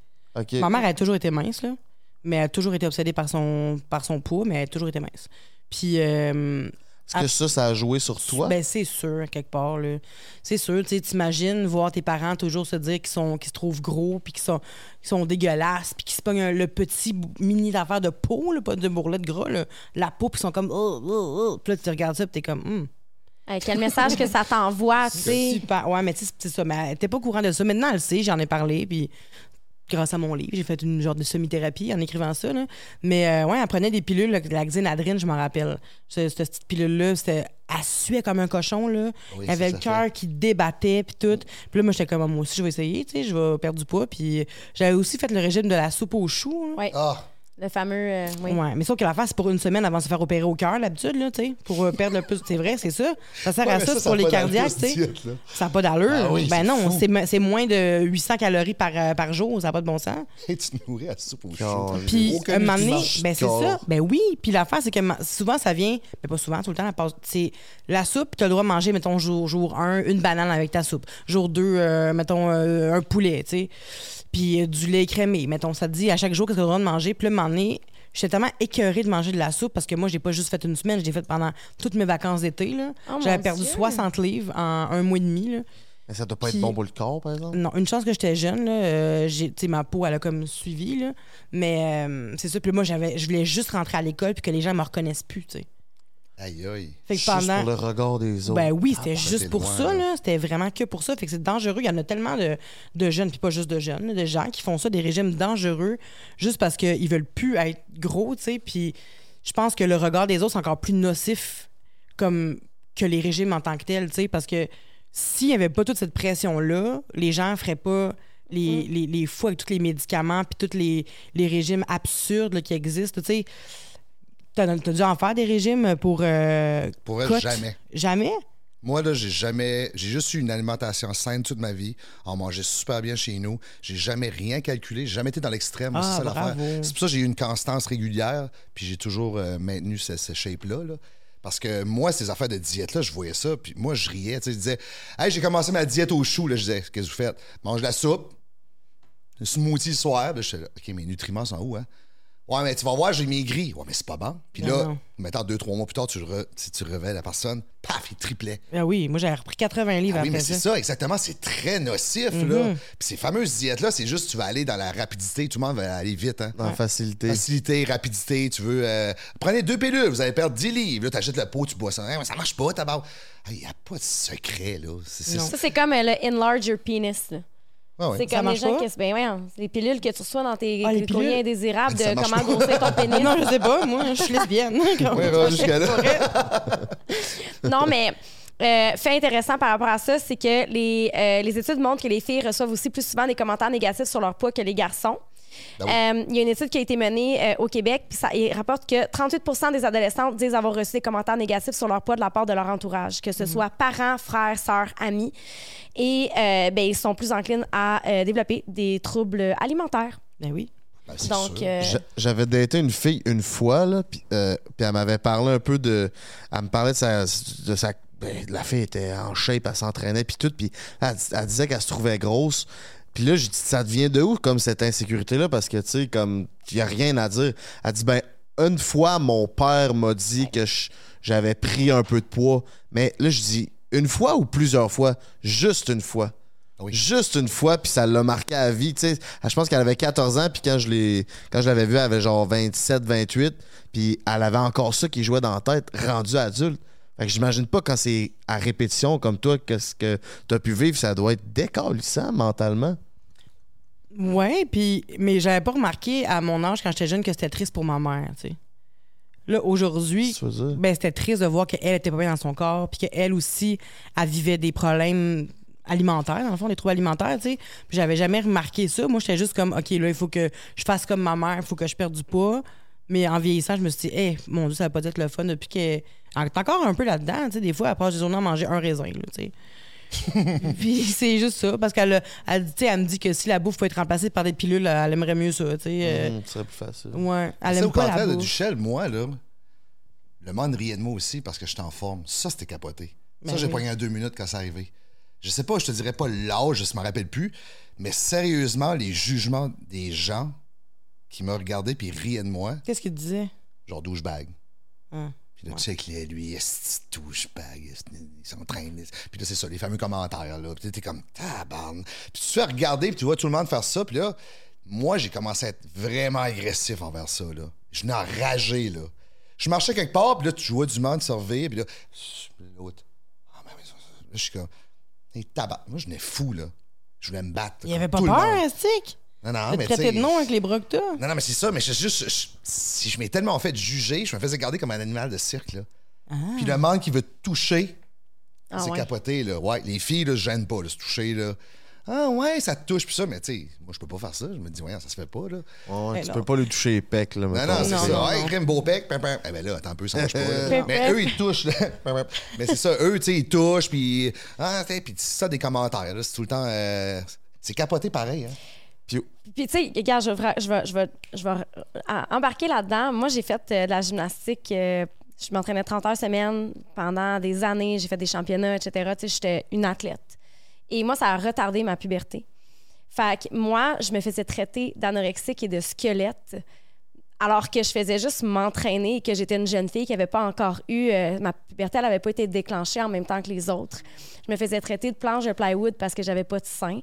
Ma mère, elle a toujours été mince, là. Mais elle a toujours été obsédée par son, par son poids, mais elle a toujours été mince. Puis, euh, Est-ce que ça, ça a joué sur toi? ben, c'est sûr, quelque part, là. C'est sûr, tu sais, t'imagines voir tes parents toujours se dire qu'ils sont, qu'ils se trouvent gros, puis qu'ils sont, qu'ils sont dégueulasses, puis qu'ils se pognent un- le petit mini d'affaire de peau, là, pas de bourrelet de gras, là. La peau, puis ils sont comme, oh, oh, oh. Puis là, tu regardes ça, puis t'es comme, hum. Hey, quel message que ça t'envoie, tu sais. Super. Ouais, mais tu sais, c'est ça. Mais elle était pas au courant de ça. Maintenant, elle le sait, j'en ai parlé, puis grâce à mon livre, j'ai fait une genre de semi-thérapie en écrivant ça. Là. Mais euh, ouais, elle prenait des pilules, là, la xénadrine, je m'en rappelle. Ce- Cette, petite pilule-là, c'était. Elle suait comme un cochon, là. Oui, Il y avait le cœur qui débattait, puis tout. Puis là, moi, j'étais comme, moi aussi, je vais essayer, tu sais, je vais perdre du poids. Puis j'avais aussi fait le régime de la soupe aux choux. Ouais, Ah, le fameux. euh, oui. Ouais, mais sauf que l'affaire, c'est pour une semaine avant de se faire opérer au cœur, l'habitude, là, tu sais, pour euh, perdre le plus. C'est vrai, c'est ça. Ça sert Ouais, à ça, ça, c'est ça pour les cardiaques, tu sais. Ça n'a pas d'allure. Ah oui, ben non, c'est mo- c'est moins de 800 calories par, euh, par jour, ça n'a pas de bon sens. et tu te nourris à soupe au. Puis, un moment donné, ben c'est ça. Ben oui. Puis l'affaire, c'est que souvent, ça vient, mais pas souvent, tout le temps, elle passe- c'est la soupe, tu as le droit de manger, mettons, jour, jour 1, une banane avec ta soupe. Jour 2, mettons, euh, un poulet, tu sais. Puis euh, du lait écrémé. Mettons, ça te dit à chaque jour que tu as le droit de manger. Puis là, moment donné, J'étais tellement écœurée de manger de la soupe parce que moi, j'ai pas juste fait une semaine, je l'ai fait pendant toutes mes vacances d'été. là. Oh, mon J'avais perdu Dieu. 60 livres en un mois et demi. là. Mais ça doit pas Puis- être bon pour le corps, par exemple? Non, une chance que j'étais jeune. Là, euh, j'ai- tu sais, ma peau, elle a comme suivi. Là, mais euh, c'est ça. Puis moi, j'avais, je voulais juste rentrer à l'école puis que les gens me reconnaissent plus. tu sais. Aïe, aïe. Fait que Juste pendant. pour le regard des autres. Ben oui, c'était Ah, juste pour loin, ça, là. C'était vraiment que pour ça. Fait que c'est dangereux. Il y en a tellement de, de jeunes, puis pas juste de jeunes, de gens qui font ça, des régimes dangereux, juste parce qu'ils veulent plus être gros, tu sais. Puis je pense que le regard des autres, c'est encore plus nocif comme que les régimes en tant que tels, tu sais, parce que s'il n'y avait pas toute cette pression-là, les gens feraient pas les, les, les fous avec tous les médicaments puis tous les, les régimes absurdes là, qui existent, tu sais. T'as t'as dû en faire des régimes pour... euh, Pour côte? jamais. Jamais? Moi, là, j'ai jamais. J'ai juste eu une alimentation saine toute ma vie. On mangeait super bien chez nous. J'ai jamais rien calculé. J'ai jamais été dans l'extrême. Moi, Ah, c'est ça l'affaire. bravo. C'est pour ça que j'ai eu une constance régulière. Puis j'ai toujours euh, maintenu ce, ce shape-là. là. Parce que moi, ces affaires de diète-là, je voyais ça. Puis moi, je riais. Tu sais, je disais, hey, j'ai commencé ma diète au chou. Là, je disais, qu'est-ce que vous faites? Mange de la soupe, un smoothie le soir. Là, j'étais là, OK, mes nutriments sont où, hein? Ouais, mais tu vas voir, j'ai maigri. Ouais, mais c'est pas bon. Puis Non, là, non. mettons deux, trois mois plus tard, tu, le re- tu, tu réveilles la personne, paf, il triplait. Ah oui, moi j'avais repris 80 livres Ah oui, après mais c'est ça. exactement. C'est très nocif, là. Puis ces fameuses diètes-là, c'est juste tu vas aller dans la rapidité. Tout le monde va aller vite, hein. Dans la facilité. Facilité, rapidité, tu veux. euh, prenez deux pilules, vous allez perdre 10 livres. Là, t'achètes le pot, tu bois ça. Hein, mais ça marche pas, tabac. Il n'y a pas de secret, là. Ça, c'est comme euh, le enlarge your penis. là. Ah ouais. C'est Ça comme les gens pas? qui. Ben ouais, les pilules que tu reçois dans tes Ah, courriers indésirables de comment pas. grossir ton pénis. Non, je sais pas, moi, je suis lesbienne. Ouais, ouais, jusqu'à là. Non, mais euh, fait intéressant par rapport à ça, c'est que les, euh, les études montrent que les filles reçoivent aussi plus souvent des commentaires négatifs sur leur poids que les garçons. Ben oui. Euh, Il y a une étude qui a été menée euh, au Québec, puis ça il rapporte que 38% des adolescentes disent avoir reçu des commentaires négatifs sur leur poids de la part de leur entourage, que ce soit parents, frères, sœurs, amis. Et euh, ben, ils sont plus enclins à euh, développer des troubles alimentaires. Ben oui. Ben, c'est Donc, euh, J'avais daté une fille une fois, là, puis euh, puis elle m'avait parlé un peu de. Elle me parlait de sa, de sa ben, la fille était en shape, elle s'entraînait, puis tout. Puis elle, elle disait qu'elle se trouvait grosse. Puis là, je dis, ça devient de où, comme cette insécurité-là? Parce que, tu sais, comme, il n'y a rien à dire. Elle dit, ben, une fois, mon père m'a dit que j'avais pris un peu de poids. Mais là, je dis, une fois ou plusieurs fois? Juste une fois. Oui. Juste une fois, puis ça l'a marqué à vie. Tu sais, je pense qu'elle avait 14 ans, puis quand je l'ai quand je l'avais vue, elle avait genre 27, 28, puis elle avait encore ça qui jouait dans la tête, rendu adulte. Fait que j'imagine pas quand c'est à répétition comme toi que ce que tu as pu vivre, ça doit être décalissant mentalement. Ouais, puis mais j'avais pas remarqué à mon âge quand j'étais jeune que c'était triste pour ma mère, tu sais. Là aujourd'hui, Qu'est-ce ben c'était triste de voir qu'elle était pas bien dans son corps, puis qu'elle aussi elle vivait des problèmes alimentaires dans le fond, des troubles alimentaires, tu sais. Puis j'avais jamais remarqué ça. Moi, j'étais juste comme OK, là, il faut que je fasse comme ma mère, il faut que je perde du poids. Mais en vieillissant, je me suis dit, hey, mon Dieu, ça va pas être le fun depuis qu'elle. Est encore un peu là-dedans, tu sais. Des fois, elle passe des journées à manger un raisin, là, tu sais. Puis c'est juste ça, parce qu'elle elle, elle me dit que si la bouffe peut être remplacée par des pilules, elle aimerait mieux ça, tu sais. euh, Hum, ce serait plus facile. Ouais, elle aime au pas la contraire de bouffe. Duchel, moi, là, le monde riait de moi aussi parce que j'étais en forme. Ça, c'était capoté. Ça, Ben j'ai oui. pogné en deux minutes quand c'est arrivé. Je sais pas, je te dirais pas l'âge, je me rappelle plus, mais sérieusement, les jugements des gens qui me regardaient puis riaient de moi, Qu'est-ce qu'il disait? genre douchebag. Hein. Puis là, tu sais que lui, est douchebag, esti, il s'entraîne. Puis là, c'est ça, les fameux commentaires, là. Puis t'es comme, tabarn. Puis tu te fais regarder, puis tu vois tout le monde faire ça. Puis là, moi, j'ai commencé à être vraiment agressif envers ça, là. Je venais enragé, là. Je marchais quelque part, puis là, tu vois du monde servir, puis là, l'autre. Ah, mais ça, ça. Là, je suis comme, hey, tabac. Moi, je venais fou, là. Je voulais me battre. Il avait pas peur. Stick? Non, non, mais traiter tu de nom avec les bras que t'as? non, non, mais c'est ça, mais je, juste, je- si je m'ai tellement fait juger, je me faisais garder comme un animal de cirque, là. Puis le monde qui veut te toucher, Ah c'est ouais. capoté, là. Ouais, les filles, là, se gênent pas, de se toucher, là. Ah ouais, ça te touche, puis ça, mais tu sais, moi, je peux pas faire ça. Je me dis, ouais, ça se fait pas, là. Ouais, Mais tu non. peux pas lui toucher les pecs, là. Non, non, c'est ça. hey, non. crème beau pec, pam, pam. Eh ben là, attends un peu, ça marche pas. là. Mais eux, ils touchent, là. Mais c'est ça, eux, tu sais, ils touchent, puis. Ah, tu sais, puis c'est ça, des commentaires, là. C'est tout le temps. euh, C'est capoté pareil, hein. Puis, tu sais, regarde, je vais, embarquer là-dedans. Moi, j'ai fait euh, de la gymnastique. euh, je m'entraînais 30 heures semaine pendant des années. J'ai fait des championnats, etc. Tu sais, j'étais une athlète. Et moi, ça a retardé ma puberté. Fait que moi, je me faisais traiter d'anorexique et de squelette alors que je faisais juste m'entraîner et que j'étais une jeune fille qui n'avait pas encore eu... euh, ma puberté, elle n'avait pas été déclenchée en même temps que les autres. Je me faisais traiter de planche de plywood parce que j'avais pas de sein.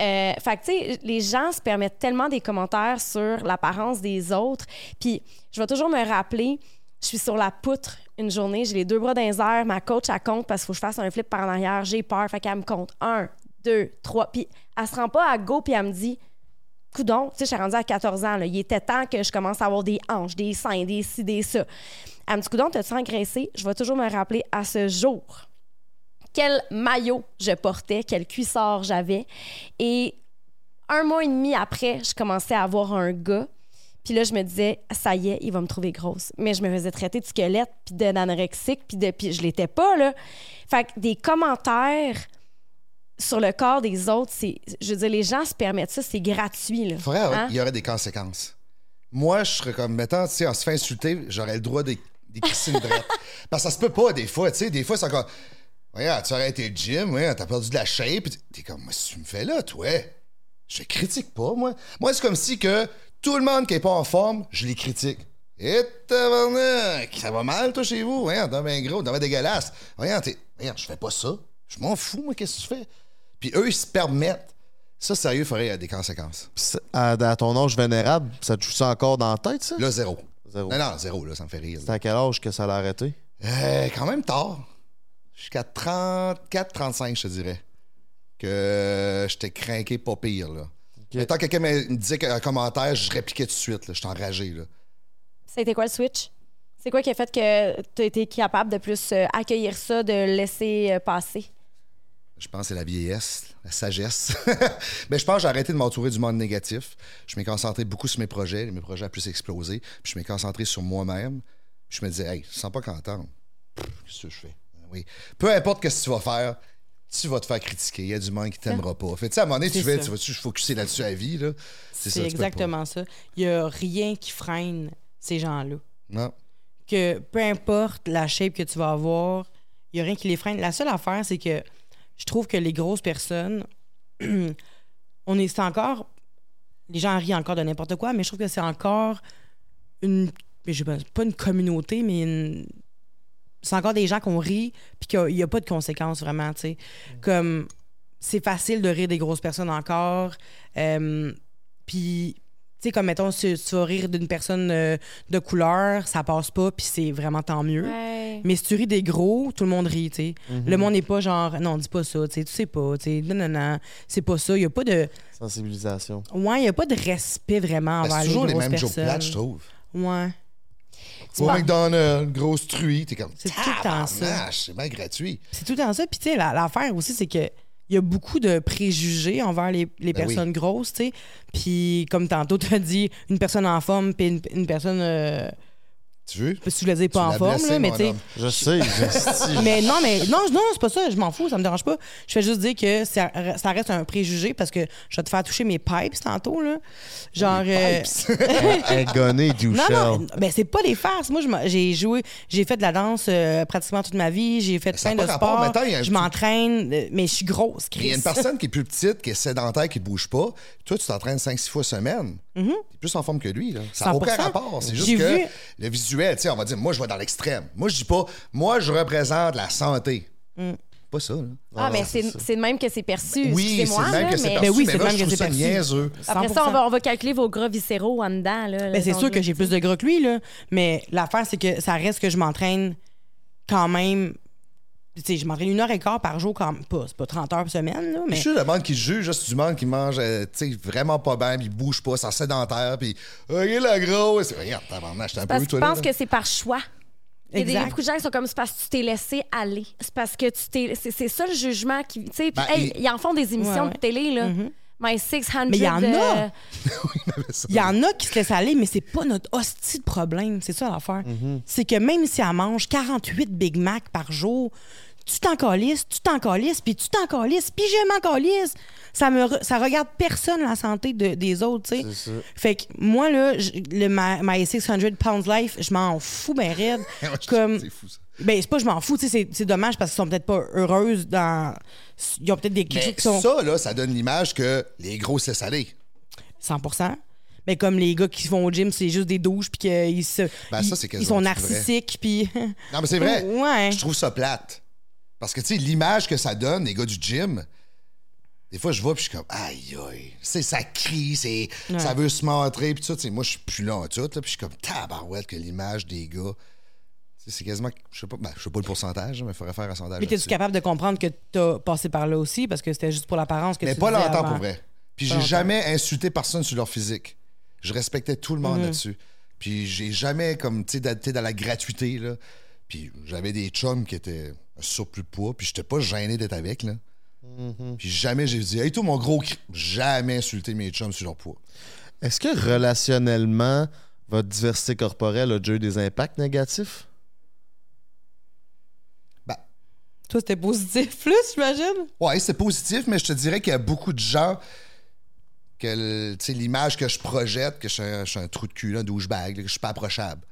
Euh, fait tu sais, les gens se permettent tellement des commentaires sur l'apparence des autres. Puis, je vais toujours me rappeler, je suis sur la poutre une journée, j'ai les deux bras dans les ma coach, elle compte parce qu'il faut que je fasse un flip par en arrière, j'ai peur, fait qu'elle me compte un, deux, trois. Puis, elle se rend pas à go, puis elle me dit, coudon, tu sais, je suis rendue à 14 ans, il était temps que je commence à avoir des hanches, des seins, des ci, des ça. Elle me dit, coudon, t'as-tu engraissé? Je vais toujours me rappeler à ce jour quel maillot je portais, quel cuissard j'avais. Et un mois et demi après, je commençais à avoir un gars. Puis là, je me disais, ça y est, il va me trouver grosse. Mais je me faisais traiter de squelette, puis d'anorexique, puis de, puis je l'étais pas, là. Fait que des commentaires sur le corps des autres, c'est, je veux dire, les gens se permettent ça, c'est gratuit, là. Faudrait, Hein? il y aurait des conséquences. Moi, je serais comme, mettons, tu sais, on se fait insulter, j'aurais le droit des, des piscines. Parce que ça se peut pas, des fois, tu sais. Des fois, c'est encore. Regarde, tu aurais été le gym, ouais, t'as perdu de la shape? T'es comme, moi, si tu me fais là, toi, je critique pas, moi. Moi, c'est comme si que tout le monde qui est pas en forme, je les critique. Et tabarnak, ça va mal, toi, chez vous? Voyons, t'es bien gros, t'es bien dégueulasse. Voyons, t'es. Voyons, je fais pas ça. Je m'en fous, moi, qu'est-ce que tu fais? Puis eux, ils se permettent. Ça, sérieux, il faudrait des conséquences. À, à ton âge vénérable, ça te joue ça encore dans la tête, ça? Là, zéro. Zéro. Non, non, zéro, là, ça me fait rire. C'est à quel âge que ça l'a arrêté? Euh, quand même tard. Jusqu'à 34, 35, je te dirais. Que j'étais craqué pas pire, là. Mais Tant que quelqu'un me disait un commentaire, je répliquais tout de suite, là. J'étais enragé, là. Ça a été quoi le switch? C'est quoi qui a fait que tu as été capable de plus euh, accueillir ça, de laisser euh, passer? Je pense que c'est la vieillesse, la sagesse. Mais je pense que j'ai arrêté de m'entourer du monde négatif. Je m'ai concentré beaucoup sur mes projets. Mes projets ont plus explosé. Puis je m'ai concentré sur moi-même. Puis je me disais, hey, je sens pas content. Qu'est-ce que je fais? Oui. Peu importe ce que tu vas faire, tu vas te faire critiquer. Il y a du monde qui t'aimera pas. Fait tu sais, à un moment donné, tu ça. tu vas-tu focuser là-dessus à vie, là? C'est exactement ça. Il n'y a rien qui freine ces gens-là. Non. Que peu importe la shape que tu vas avoir, il n'y a rien qui les freine. La seule affaire, c'est que je trouve que les grosses personnes, on est, c'est encore. Les gens rient encore de n'importe quoi, mais je trouve que c'est encore une. mais Je sais pas, pas une communauté, mais une- c'est encore des gens qu'on rit, puis qu'il n'y a, pas de conséquences vraiment, tu sais. Comme. C'est facile de rire des grosses personnes encore. euh, puis. Tu sais, comme mettons, si tu vas rire d'une personne euh, de couleur, ça passe pas, puis c'est vraiment tant mieux. Ouais. Mais si tu ris des gros, tout le monde rit, tu sais. Mhm. Le monde n'est pas genre, non, dis pas ça, tu sais, tu sais pas, tu sais, non, non, non, c'est pas ça. Il n'y a pas de. Sensibilisation. Ouais, il n'y a pas de respect vraiment Ben, envers c'est les toujours les grosses mêmes jokes personnes. plates, je trouve. Ouais. Au pas- McDonald's, une grosse truie, t'es comme. C'est tout le temps ça. C'est bien gratuit. C'est tout le temps ça. Puis, tu sais, la- l'affaire aussi, c'est que. Il y a beaucoup de préjugés envers les, les Ben personnes grosses, tu sais. Puis, comme tantôt, tu as dit, une personne en forme, puis une, une personne. euh, Tu veux? je sais pas si tu pas en forme, blessé, là, mais tu sais. Je sais, je Mais non, mais non, non, c'est pas ça, je m'en fous, ça me dérange pas. Je fais juste dire que ça, ça reste un préjugé parce que je vais te faire toucher mes pipes tantôt, là. Genre. euh, Un gonné, non, Duchel. non, ben c'est pas des farces. Moi, je j'ai joué, j'ai fait de la danse euh, pratiquement toute ma vie. J'ai fait plein de sports. Un Je petit- m'entraîne, euh, mais je suis grosse, Il y a Chris. une personne qui est plus petite, qui est sédentaire, qui ne bouge pas. Toi, tu t'entraînes 5-6 fois semaine. Tu es plus en forme que lui. Là. Ça n'a 100%. aucun rapport. C'est juste J'ai que vu- le visuel, tu sais, on va dire, moi, je vais dans l'extrême. Moi, je dis pas, moi, je représente la santé. Mm. Pas ça. Là. Ah, mais c'est de même que c'est perçu. Oui, c'est le même là, que c'est mais- perçu. Ben oui, mais c'est je même que c'est ça perçu. niaiseux. Après ça, 100%. on va, on va calculer vos gras viscéraux en dedans. Là, Ben, c'est sûr que j'ai plus de gras que lui, là. Mais l'affaire, c'est que ça reste que je m'entraîne quand même. Tu sais, je m'entraîne une heure et quart par jour, quand pas, c'est pas 30 heures par semaine, là, Je mais. suis le monde qui juge, juste du monde qui mange euh, tu sais, vraiment pas bien, puis il bouge pas, c'est sédentaire, puis OK, la grosse. Regarde, j'étais un peu là. pensent que c'est par choix. Il y a beaucoup de gens qui sont comme c'est parce que tu t'es laissé aller. C'est parce que tu t'es. C'est c'est ça le jugement qui. Tu sais, Ben, hey, il- ils en font des émissions Ouais, ouais. de télé, là. My 600. Mais il y en a. euh, Il y en a qui se laissent aller, mais c'est pas notre hostie de problème. C'est ça l'affaire. C'est que même si elle mange 48 Big Mac par jour, tu t'en calisses, tu t'en calisses, puis tu t'en calisses, puis je m'en calisse. Ça me re- ça regarde personne la santé de- des autres, tu sais. Fait que moi, là, je- le, ma, my 600 pounds life, je m'en fous ben raide. Comme... C'est fou, ça. Ben, c'est pas je m'en fous, tu sais, c'est- dommage parce qu'ils sont peut-être pas heureuses dans... Ils ont peut-être des chose qui sont... ça, là, ça donne l'image que les gros, c'est salé. 100 mais comme les gars qui vont au gym, c'est juste des douches, puis qu'ils se, Ben, ils, ça, sont narcissiques, puis... Non, mais c'est vrai. Ouais. Je trouve ça plate. Parce que, tu sais, l'image que ça donne, les gars du gym, des fois, je vois, puis je suis comme, aïe, aïe. C'est, ça crie, c'est, ça veut se montrer, puis tout. Tu sais, moi, je suis plus là en tout, là, puis je suis comme, tabarouette, que l'image des gars. C'est quasiment, je sais pas, ben, je sais pas le pourcentage, mais il faudrait faire un sondage. Mais t'es-tu capable de comprendre que t'as passé par là aussi, parce que c'était juste pour l'apparence que Mais tu pas longtemps avant. pour vrai. Puis j'ai jamais insulté personne sur leur physique. Je respectais tout le monde Mhm. là-dessus. Puis j'ai jamais, comme, tu sais, dans la gratuité, là. Puis j'avais des chums qui étaient un surplus de poids, puis j'étais pas gêné d'être avec, là. Mhm. Puis jamais j'ai dit, hey, toi, mon gros cri. Jamais insulté mes chums sur leur poids. Est-ce que relationnellement, votre diversité corporelle a déjà eu des impacts négatifs? Ben, Toi, c'était positif plus, j'imagine? ouais, c'est positif, mais je te dirais qu'il y a beaucoup de gens que l'image que je projette, que je suis un, je suis un trou de cul, là, un douchebag, là, que je suis pas approchable.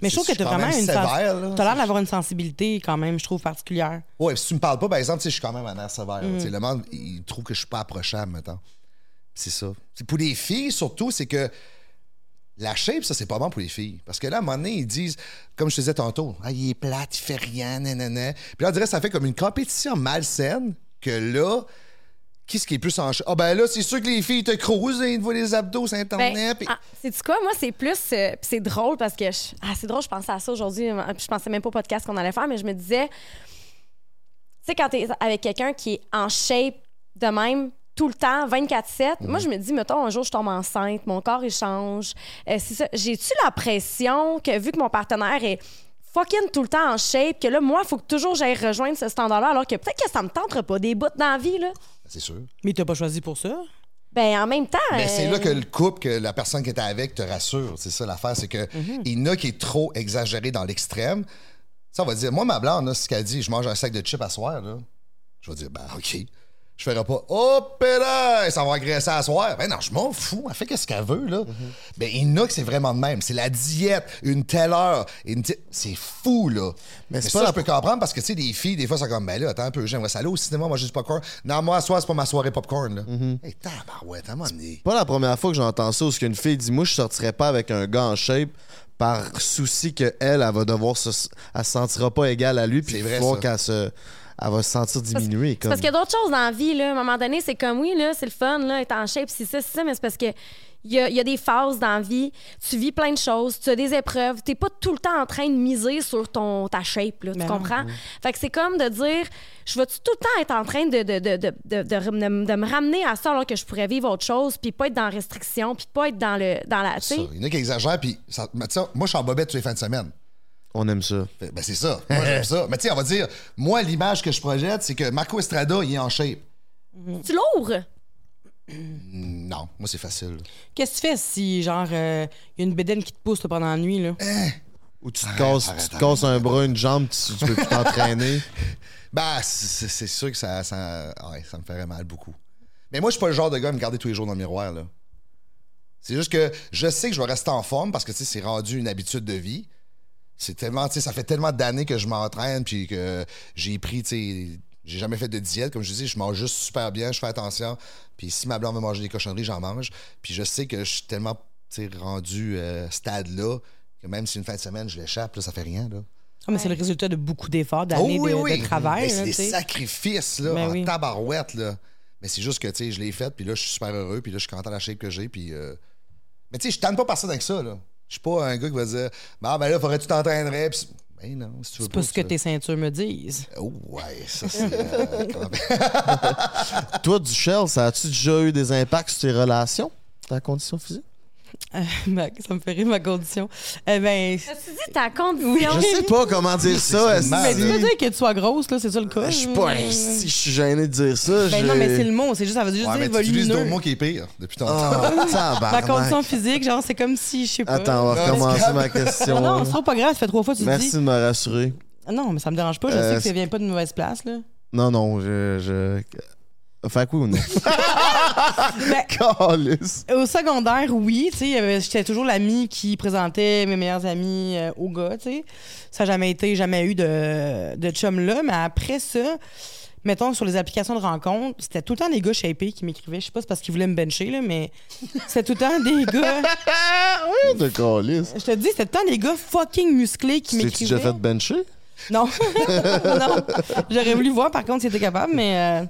Mais je trouve que t'as quand vraiment une sévère, sens- là. T'as l'air d'avoir une sensibilité, quand même, je trouve, particulière. Ouais, si tu me parles pas, par exemple, tu sais, je suis quand même un air sévère. Mm. Tu Le monde, il trouve que je suis pas approchable, maintenant. C'est ça. Pour les filles, surtout, c'est que la shape, ça, c'est pas bon pour les filles. Parce que là, à un moment donné, ils disent, comme je te disais tantôt, ah, il est plate, il fait rien, nanana. Puis là, on dirait que ça fait comme une compétition malsaine que là, qui ce qui est plus en shape? Ah, ben là, c'est sûr que les filles te crousent, ils te voient les abdos sur Internet. Ben, puis- ah, quoi? Moi, c'est plus. euh, c'est drôle parce que. je- ah, c'est drôle, je pensais à ça aujourd'hui. Je pensais même pas au podcast qu'on allait faire, mais je me disais. Tu sais, quand t'es avec quelqu'un qui est en shape de même, tout le temps, 24-7, moi, je me dis, mettons, un jour, je tombe enceinte, mon corps, il change. Euh, c'est ça. J'ai-tu la pression que, vu que mon partenaire est fucking tout le temps en shape, que là, moi, il faut que toujours j'aille rejoindre ce standard-là, alors que peut-être que ça me tenterait pas des bouts dans la vie, là. C'est sûr. Mais t'as pas choisi pour ça? Ben, en même temps. Mais c'est euh, là que le couple, que la personne qui était avec te rassure. C'est ça l'affaire, c'est que Mhm. il y en a qui est trop exagéré dans l'extrême. Ça, on va dire, moi, ma blonde, là, ce qu'elle dit, je mange un sac de chips à soir, là. Je vais dire, ben, OK. Je ferai pas, hop là, ça va agresser à soir. Ben non, je m'en fous. Elle fait qu'est-ce qu'elle veut, là. Ben, il y en a que c'est vraiment de même. C'est la diète, une telle heure. une C'est fou, là. Mais, c'est ça, je peux comprendre parce que, tu sais, des filles, des fois, c'est comme, ben là, attends un peu, j'aimerais ça aller au cinéma, moi, juste popcorn. Non, moi, à soir, c'est pas ma soirée popcorn, là. Un moment donné. Pas la première fois que j'entends ça où ce qu'une fille dit Moi, je sortirais pas avec un gars en shape par souci qu'elle, elle, elle va devoir se. Elle se sentira pas égale à lui, puis C'est ça. qu'elle se. Elle va se sentir diminuée. C'est Comme... parce qu'il y a d'autres choses dans la vie, là. À un moment donné, c'est comme, oui, là, c'est le fun, là, être en shape, c'est ça, c'est ça, mais c'est parce que il y a, il y a des phases dans la vie. Tu vis plein de choses, tu as des épreuves. T'es pas tout le temps en train de miser sur ton, ta shape, là, tu Ben non. comprends? Fait que c'est comme de dire, je vais tout le temps être en train de, de, de, de, de, de- de- de me ramener à ça alors que je pourrais vivre autre chose, puis pas être dans restriction, puis pas être dans, le, dans la... Tu Ça. Il y en a qui exagèrent, puis tu moi, je suis en bobette tous les fins de semaine. On aime ça. Fait- Ben, c'est ça. Moi, j'aime ça. Mais tu sais, on va dire, moi, l'image que je projette, c'est que Marco Estrada, il est en shape. tu lourd! Non, moi, c'est facile. Qu'est-ce que tu fais si, genre, euh, il y a une bédaine qui te pousse là, pendant la nuit, là? Ou tu te casses, arrête, tu te casses un bras, une jambe, tu, tu peux plus t'entraîner? Ben, c'est c'est sûr que ça, ça, ouais, ça me ferait mal beaucoup. Mais moi, je suis pas le genre de gars à me garder tous les jours dans le miroir, là. C'est juste que je sais que je vais rester en forme parce que, tu sais, c'est rendu une habitude de vie. C'est tellement, ça fait tellement d'années que je m'entraîne puis que j'ai pris, tu sais, j'ai jamais fait de diète. Comme je dis, je mange juste super bien, je fais attention. Puis si ma blonde veut manger des cochonneries, j'en mange. Puis je sais que je suis tellement, rendu euh, stade-là que même si une fin de semaine, je l'échappe, là, ça fait rien, là. Ah, mais c'est le résultat de beaucoup d'efforts, d'années de, de travail. Mais là, c'est des sacrifices, là, Ben en oui. tabarouette, là. Mais c'est juste que, je l'ai fait, puis là, je suis super heureux, puis là, je suis content de la shape que j'ai, puis... euh, Mais tu sais, je tente pas par ça avec ça, là. Je suis pas un gars qui va dire, bah, ben là, faudrait que tu t'entraînerais, puis... Ben non, si tu veux C'est pas ce que tes ceintures me disent. Oh, ouais, ça, c'est... euh, Toi, du Shell, ça a-tu déjà eu des impacts sur tes relations, ta condition physique? Ben, ça me fait rire ma condition. Eh ben, As-tu dit ta condition? Je sais pas comment dire ça. c'est mais tu peux dire que tu sois grosse, là, c'est ça le cas? Je suis pas si je suis gêné de dire ça. Ben non, mais c'est le mot, c'est juste, ça veut juste Ouais, mais dire tu utilises d'autres mots qui est pire depuis ton temps. Ah, Ma condition physique, genre, c'est comme si, je sais pas. Attends, on va Non, recommencer c'est ma question. Non, c'est trop pas grave, ça fait trois fois que tu Merci dis. de me rassurer. Ah Non, mais ça me dérange pas, je Euh, sais que ça vient pas d'une mauvaise place, là. Non, non, je. je... Fait que oui ou non? Ben, Calice. Au secondaire, oui, tu sais, j'étais toujours l'amie qui présentait mes meilleurs amis euh, aux gars, tu sais. Ça n'a jamais été, jamais eu de, de chum là, mais après ça, mettons sur les applications de rencontres, c'était tout le temps des gars shapés qui m'écrivaient. Je sais pas si c'est parce qu'ils voulaient me bencher, là, mais c'était tout le temps des gars. oui, de calice. Je te dis, c'était tout le temps des gars fucking musclés qui m'écrivaient. déjà fait bencher? Non. non. J'aurais voulu voir par contre si était capable, mais euh,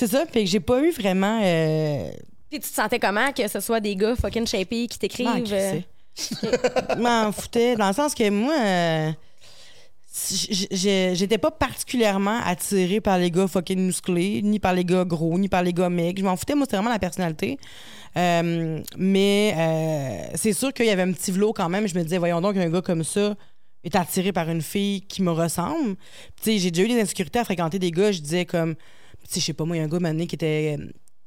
c'est ça. Fait que j'ai pas eu vraiment. Euh, Puis tu te sentais comment que ce soit des gars fucking shapy qui t'écrivent? m'en euh? Je m'en foutais. Dans le sens que moi, euh, j- j- j'étais pas particulièrement attirée par les gars fucking musclés, ni par les gars gros, ni par les gars mecs. Je m'en foutais, moi, c'était vraiment la personnalité. Euh, mais euh, c'est sûr qu'il y avait un petit vlot quand même. Je me disais, voyons donc, un gars comme ça est attiré par une fille qui me ressemble. Puis, Tu sais, j'ai déjà eu des insécurités à fréquenter des gars. Je disais comme, sais, je sais pas, moi, il y a un gars maintenant qui était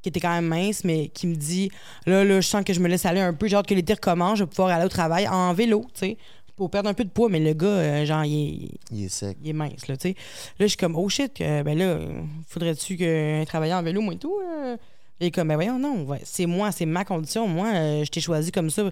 qui était quand même mince, mais qui me dit là, là, je sens que je me laisse aller un peu. J'ai hâte que l'été recommence, je vais pouvoir aller au travail en vélo, tu sais, pour perdre un peu de poids. Mais le gars, euh, genre, il est, Il est sec. il est mince, là, tu sais. Là, je suis comme, oh shit, euh, ben là, euh, faudrait-tu que travailler en vélo, moi et tout? euh? Et comme, ben voyons, non, ouais, c'est moi, c'est ma condition. Moi, euh, je t'ai choisi comme ça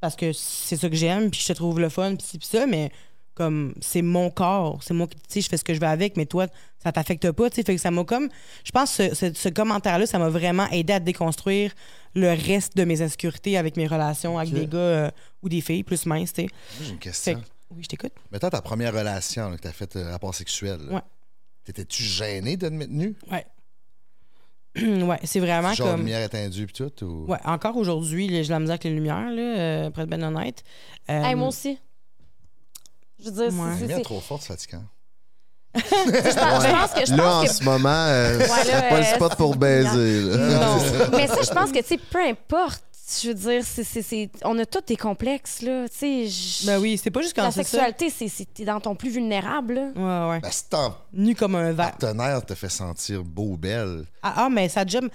parce que c'est ça que j'aime, puis je te trouve le fun, puis puis ça, mais comme, c'est mon corps, c'est moi qui, tu sais, je fais ce que je veux avec, mais toi, ça t'affecte pas, tu sais. Fait que ça m'a comme, je pense que ce, ce- ce commentaire-là, ça m'a vraiment aidé à déconstruire le reste de mes insécurités avec mes relations avec des gars euh, ou des filles plus minces, tu sais. J'ai une question. que, oui, je t'écoute. Mettons ta première relation, là, que t'as fait euh, rapport sexuel. là. Ouais. T'étais-tu gêné de te mettre nu? Ouais. ouais, c'est vraiment Genre comme. lumière éteindue pis tout? Ou... Ouais, encore aujourd'hui, là, j'ai la misère avec les lumières, là, euh, pour être ben honnête. Euh, Hey, moi aussi. Je veux dire, c'est- Ouais. Trop forte, c'est fatigant. je pense je pense que je Là, pense en que ce moment, euh, Ouais, c'est pas le spot pour baiser. là. Mais ça, je pense que, tu sais, peu importe. Je veux dire, c'est, c'est, c'est- on a tous des complexes, là. Tu sais, je- Ben oui, c'est pas juste quand la c'est ça. sexualité, c'est, c'est, t'es dans ton plus vulnérable, là. Ouais, ouais. Ben, si ton Nu comme un verre. partenaire te fait sentir beau ou belle, Ah, ah, mais ça job.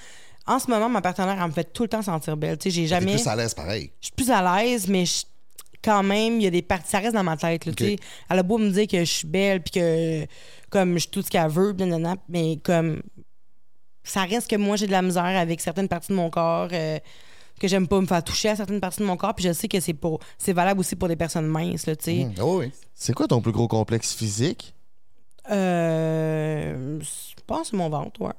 En ce moment, ma partenaire, elle me fait tout le temps sentir belle. Tu sais, j'ai t'es jamais. plus à l'aise pareil. Je suis plus à l'aise, mais je- quand même, il y a des parties. Ça reste dans ma tête. Là, Ok. tu sais. Elle a beau me dire que je suis belle, puis que comme je suis tout ce qu'elle veut, mais comme. ça reste que moi, j'ai de la misère avec certaines parties de mon corps. euh, que j'aime pas me faire toucher à certaines parties de mon corps. Puis je sais que c'est pour c'est valable aussi pour des personnes minces, là, tu sais. Mmh. Oh oui. C'est quoi ton plus gros complexe physique? Euh, je pense que c'est mon ventre, ouais.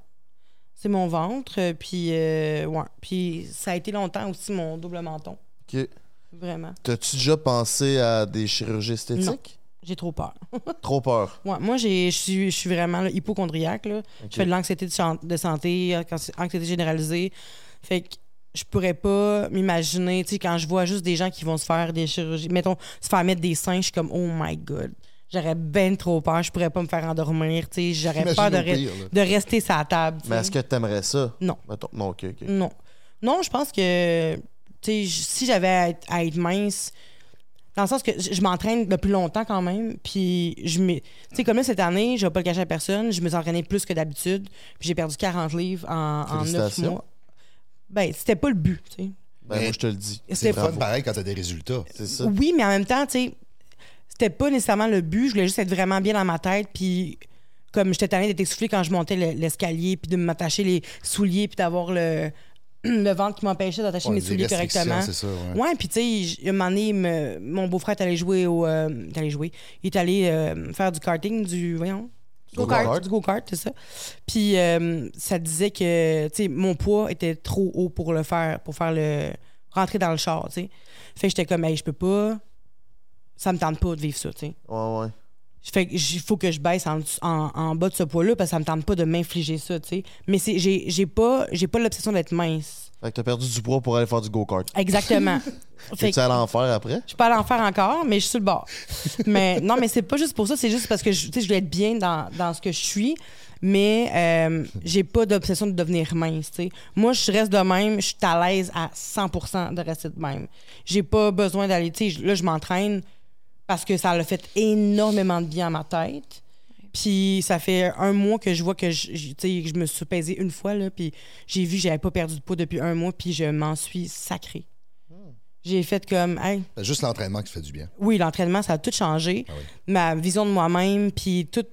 C'est mon ventre, euh, puis euh, ouais. Puis ça a été longtemps aussi mon double menton, Ok. Vraiment. T'as-tu déjà pensé à des chirurgies esthétiques? J'ai trop peur. Trop peur? Ouais, moi, j'ai- je suis vraiment là, hypochondriaque. Là. Je fais de l'anxiété de, de santé, euh, anxiété généralisée. Fait que je pourrais pas m'imaginer, tu sais, quand je vois juste des gens qui vont se faire des chirurgies, mettons, se faire mettre des seins, je suis comme, oh my god. J'aurais ben trop peur. Je pourrais pas me faire endormir, tu sais. J'aurais peur de, re- pire, de rester sur la table. Mais est-ce que t'aimerais ça? Non. Mettons- Non, ok, ok. Non. Non, je pense que, sais, si j'avais à être, à être mince, dans le sens que je je m'entraîne depuis longtemps quand même, puis je me... Tu sais, comme là, cette année, je vais pas le cacher à personne, je me suis entraînée plus que d'habitude, puis j'ai perdu 40 livres en, en 9 Félicitations. mois. Ben, c'était pas le but, tu sais. Ben, moi, je te le dis. C'est C'était fun pareil quand t'as des résultats. C'est ça. Oui, mais en même temps, tu sais, c'était pas nécessairement le but. Je voulais juste être vraiment bien dans ma tête. Puis, comme j'étais tannée d'être essoufflée quand je montais le- l'escalier, puis de m'attacher les souliers, puis d'avoir le, le ventre qui m'empêchait d'attacher Ouais, mes souliers correctement. C'est ça, ouais. Ouais, puis tu sais, un moment donné, me- mon beau-frère est allé jouer au. euh, il est allé jouer. Il est allé euh, faire du karting, du. Voyons. Go-kart? Du go-kart, c'est ça. Puis euh, ça disait que, tu sais, mon poids était trop haut pour le faire, pour faire le. rentrer dans le char, tu sais. Fait que j'étais comme, hey, je peux pas. Ça me tente pas de vivre ça, tu sais. Ouais, ouais. Fait que il faut que je baisse en, en, en bas de ce poids-là parce que ça me tente pas de m'infliger ça, tu sais. Mais j'ai, j'ai pas, j'ai pas l'obsession d'être mince. Fait que t'as perdu du poids pour aller faire du go-kart. Exactement. fait que- allé en faire après? je peux aller en faire encore, mais je suis sur le bord. mais non, mais c'est pas juste pour ça, c'est juste parce que je, tu je voulais être bien dans, dans ce que je suis, mais euh, j'ai pas d'obsession de devenir mince. tu. Moi, je reste de même, je suis à l'aise à 100% de rester de même. J'ai pas besoin d'aller, tu là, je m'entraîne parce que ça a fait énormément de bien à ma tête. Puis ça fait un mois que je vois que je, je- me suis pesée une fois, là, puis j'ai vu que j'avais pas perdu de poids depuis un mois, puis je m'en suis sacrée. J'ai fait comme, hey, juste l'entraînement qui fait du bien. oui, l'entraînement, ça a tout changé. Ah oui. Ma vision de moi-même, puis tout.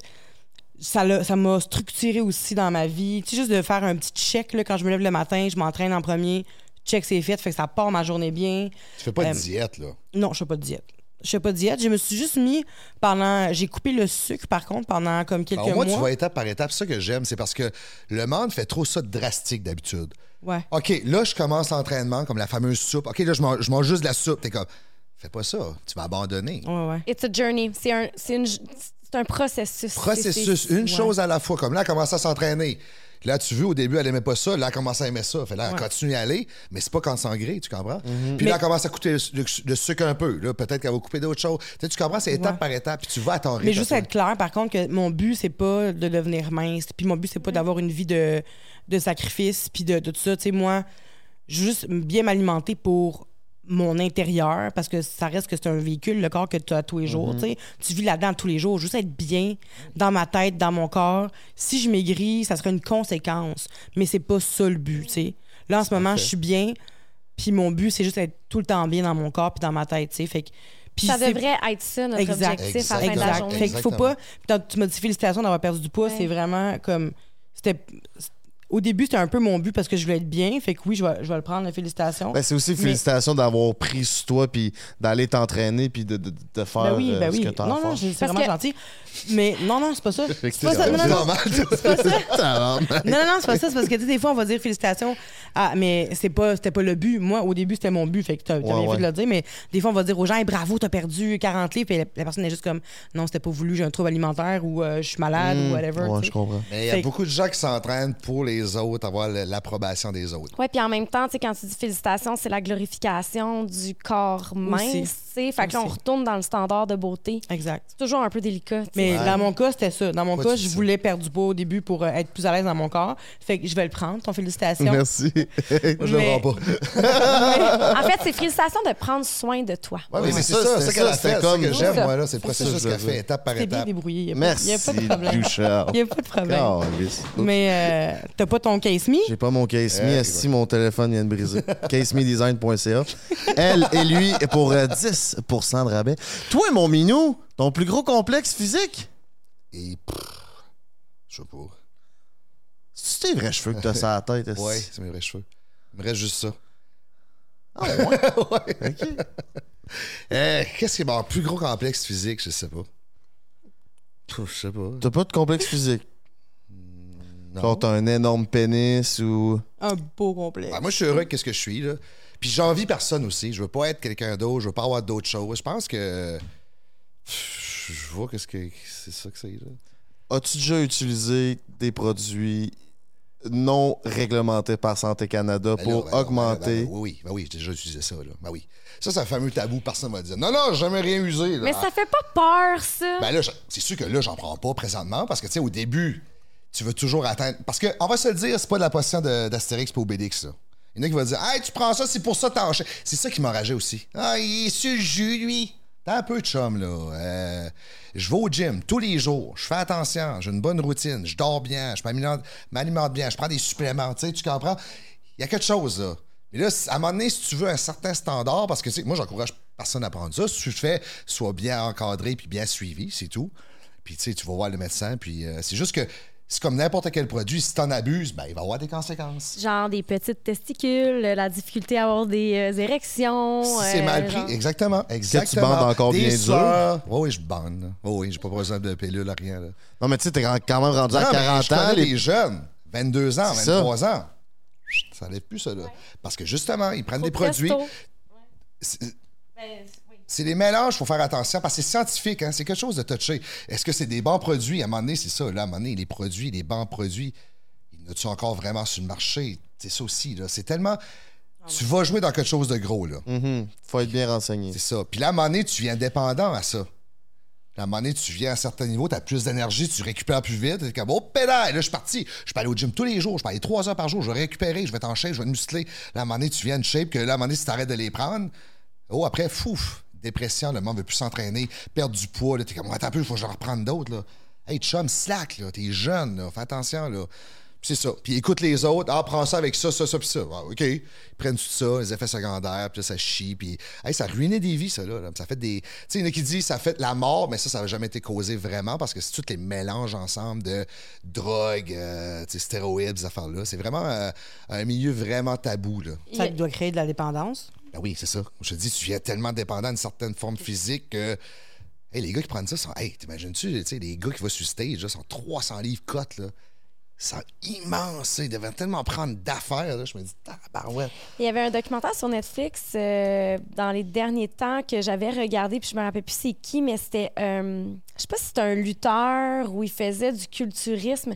Ça l'a- ça m'a structuré aussi dans ma vie. Tu sais, juste de faire un petit check, là, quand je me lève le matin, je m'entraîne en premier, check c'est fait, fait que ça part ma journée bien. Tu fais pas Euh, de diète, là. Non, je fais pas de diète. Je fais pas de diète. Je me suis juste mis pendant. J'ai coupé le sucre, par contre, pendant comme quelques Alors, moi, mois. tu vas étape par étape. C'est ça que j'aime. C'est parce que le monde fait trop ça de drastique d'habitude. Ouais. OK, là, je commence l'entraînement comme la fameuse soupe. OK, là, je mange, je mange juste de la soupe. T'es comme, fais pas ça. Tu vas abandonner. Ouais, ouais. It's a journey. C'est un, c'est une- c'est un processus. Processus, C'est- c'est- une ouais. chose à la fois. Comme là, elle commence à s'entraîner. Là, tu veux, au début, elle aimait pas ça. Là, elle commence à aimer ça. Fait là, elle Ouais. continue à aller, mais c'est pas quand c'est en gré, tu comprends? Mhm. Puis Mais- là, elle commence à coûter le, le- le sucre un peu. Là, peut-être qu'elle va couper d'autres choses. Tu, comprends? C'est étape Ouais. par étape, puis tu vas à ton rythme. Mais juste être clair, par contre, que mon but, c'est pas de devenir mince. Puis mon but, c'est pas d'avoir une vie de, de sacrifice, puis de, de tout ça. Tu sais, moi, je veux juste bien m'alimenter pour mon intérieur, parce que ça reste que c'est un véhicule, le corps que tu as tous les jours. tu sais. Tu vis là-dedans tous les jours. Juste être bien dans ma tête, dans mon corps. Si je maigris, ça serait une conséquence. Mais c'est pas ça le but, tu sais. Là, en ce moment, je suis bien, puis mon but, c'est juste être tout le temps bien dans mon corps puis dans ma tête, tu sais. Fait que... puis Ça devrait être ça, notre Exact. objectif à la fin de la Exact. journée. Fait qu'il faut pas. Puis tu m'as dit félicitations d'avoir perdu du poids. Ouais. C'est vraiment comme. C'était. Au début, c'était un peu mon but parce que je voulais être bien. Fait que oui, je vais, je vais le prendre, la félicitation. Ben, c'est aussi Mais- félicitations d'avoir pris sur toi puis d'aller t'entraîner puis de, de, de faire Ben oui, euh, ben ce oui. que t'as Non, non, c'est vraiment que- gentil. Mais non, non, c'est pas ça. Fait que C'est pas ça. Non, non, C'est non. normal. C'est pas ça. Non, non, non, c'est pas ça. C'est parce que, tu sais, des fois, on va dire félicitations. Ah, mais c'est pas, c'était pas le but. Moi, au début, c'était mon but. Fait que t'as t'as Ouais, bien ouais. fait de le dire. Mais des fois, on va dire aux gens, Hey, bravo, t'as perdu 40 livres. Puis la, la personne est juste comme, non, c'était pas voulu, j'ai un trouble alimentaire ou euh, je suis malade ou whatever. Hmm. Ouais, tu je comprends. Mais il y a beaucoup de gens qui s'entraînent pour les autres, avoir l'approbation des autres. Oui, puis en même temps, tu sais, quand tu dis félicitations, c'est la glorification du corps mince. Fait que là, on retourne dans le standard de beauté. Exact. C'est toujours un peu délicat. Mais Ouais. dans mon cas, c'était ça. Dans mon cas, je voulais perdre du poids au début pour euh, être plus à l'aise dans mon corps. Fait que je vais le prendre, ton félicitations. Merci. Moi, je Mais- le prends pas. en fait, c'est félicitations de prendre soin de toi. Ouais, Ouais, mais c'est c'est ça, c'est c'est qu'elle a ça, ça comme- que j'aime, moi, là. C'est le processus je qu'elle fait étape par T'es bien étape. débrouillé. Il n'y a, pas- Merci, de problème. Il n'y a pas de problème. Mais euh, t'as pas ton case me? J'ai pas mon case me, Ouais, si mon téléphone vient de briser. casemedesign.ca. Elle et lui pour euh, 10% de rabais. Toi, mon minou, ton plus gros complexe physique? Et je sais pas. C'est tes vrais cheveux que t'as sur la tête. est-ce? Ouais, c'est mes vrais cheveux. Il me reste juste ça. Ah ouais? ouais. OK. Euh, Qu'est-ce qui est mon plus gros complexe physique? Je sais pas. Je sais pas. T'as pas de complexe physique? Genre, t'as un énorme pénis ou. Un beau complet. Ah, moi, je suis heureux avec ce que je suis, là. Puis j'envie personne aussi. Je veux pas être quelqu'un d'autre. Je veux pas avoir d'autres choses. Je pense que. Je vois qu'est-ce que. C'est ça que c'est, là. As-tu déjà utilisé des produits non réglementés par Santé Canada Ben pour là, ben augmenter? ben, ben, oui, oui, ben oui, j'ai déjà utilisé ça, là. Ben oui. Ça, c'est un fameux tabou. Personne va dire. Non, non, j'ai jamais rien usé, là. Mais ça fait pas peur, ça. Ben là, c'est sûr que là, j'en prends pas présentement parce que, tu sais, au début, tu veux toujours atteindre. Parce que, on va se le dire, c'est pas de la position d'Astérix pour Obélix, ça. Il y en a qui vont dire, hey, tu prends ça, c'est pour ça t'enchaînes. C'est ça qui m'enrageait aussi. Ah, il est sur le jus, lui. T'as un peu de chum, là. Euh, je vais au gym tous les jours. Je fais attention. J'ai une bonne routine. Je dors bien. Je m'alimente bien. Je prends des suppléments. Tu sais, tu comprends? Il y a quelque chose, là. Mais là, à un moment donné, si tu veux un certain standard, parce que, moi, j'encourage personne à prendre ça. Si tu le fais, sois bien encadré puis bien suivi, c'est tout. Puis, tu sais, tu vas voir le médecin. Puis, euh, c'est juste que c'est comme n'importe quel produit. Si t'en abuses, ben, il va y avoir des conséquences. Genre des petites testicules, la difficulté à avoir des euh, érections. Si c'est euh, mal pris, genre- exactement. exactement. bandes encore Des bien dur? sueurs. Oui, oui, je bande. là. Oui, j'ai pas besoin de pilule, rien. Là. Non, mais tu sais, t'es quand même rendu à Non, mais 40 je ans. les- les jeunes, 22 ans, C'est ça. 23 ans. Ça n'allait plus, ça, là. Parce que justement, ils prennent des de produits. C'est- des mélanges, il faut faire attention parce que c'est scientifique, hein, c'est quelque chose de touché. Est-ce que c'est des bons produits? À un moment donné, c'est ça. Là, à un moment donné, les produits, les bons produits, il y en a-tu encore vraiment sur le marché? C'est ça aussi. Là. C'est tellement. Tu vas jouer dans quelque chose de gros, là. Mhm. Faut être bien renseigné. C'est ça. Puis là, à un moment donné, tu viens dépendant à ça. À un moment donné, tu viens à un certain niveau, tu as plus d'énergie, tu récupères plus vite. Tu comme, oh, pédale, là, je suis parti. Je peux aller au gym tous les jours, je peux aller trois heures par jour, je vais récupérer, je vais t'en shape, je vais te muscler. Là, à un moment donné, tu viens de shape, que là, à un moment donné, si tu arrêtes de les prendre, oh, après, fouf, dépression, le monde veut plus s'entraîner, perdre du poids, t'es comme, attends un peu, il faut que je en reprenne d'autres, là. Hey, chum, slack, là, t'es jeune, là, fais attention, là. C'est ça. Puis écoute les autres. Ah, prends ça avec ça, ça, ça, puis ça. Ah, OK. Ils prennent tout ça, les effets secondaires, puis ça chie. Puis, hey, ça ruiné des vies, ça, là. Ça fait des. Tu sais, il y en a qui disent ça fait la mort, mais ça, ça n'a jamais été causé vraiment parce que c'est tous les mélanges ensemble de drogue, euh, stéroïdes, ces affaires-là. C'est vraiment euh, un milieu vraiment tabou, là. Ça doit créer de la dépendance. Ben oui, c'est ça. Je te dis, tu viens tellement dépendant d'une certaine forme physique que. Hey, les gars qui prennent ça sont. Hey, t'imagines-tu, les gars qui vont sur stage, là, sont 300 livres cotes, là. Ils sont immenses, ils devaient tellement prendre d'affaires. Je me dis, tabarouette. Il y avait un documentaire sur Netflix euh, dans les derniers temps que j'avais regardé, puis je me rappelle plus c'est qui, mais c'était, euh, je sais pas si c'était un lutteur où il faisait du culturisme.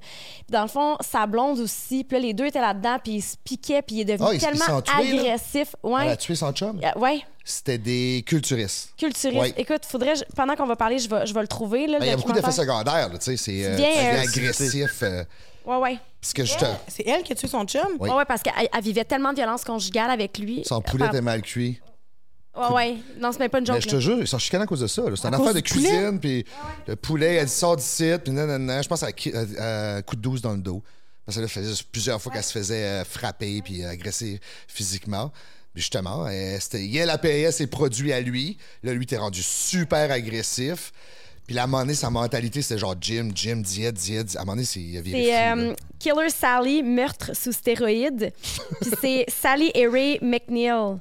Dans le fond, sa blonde aussi, puis là, les deux étaient là-dedans, puis ils se piquaient, puis il est devenu Ah, ils tellement là? agressif. Elle a tué son chum? Euh, ouais, C'était des culturistes. culturiste. Ouais. Écoute, faudrait, pendant qu'on va parler, je vais, je vais le trouver, là, le Ben, il y a beaucoup d'effets secondaires, là, tu sais. C'est euh, c'est euh, agressif. Euh, Ouais, ouais. parce que je te. C'est elle qui a tué son chum? Oui. Ouais, ouais, parce qu'elle elle vivait tellement de violence conjugale avec lui. Son poulet était mal cuit. Ouais, ouais. Non, c'est même pas une Mais joke. je là. te jure, ils sont chicanés à cause de ça. là. C'est une affaire cause de du poulet? cuisine, puis le poulet, elle dit sort d'ici, puis nanana. Je pense à, qui- à- à coup de douce dans le dos. Parce que là, ça faisait plusieurs fois qu'elle se faisait euh, frapper puis agresser physiquement. Puis justement, euh, c'était, elle a payé ses produits à lui. Là, lui, t'es rendu super agressif. Puis là, à un moment donné, sa mentalité, c'était genre gym, gym, diète, diète. À un moment donné, c'est, C'est euh, Killer Sally, meurtre sous stéroïdes. Puis c'est Sally et Ray McNeil.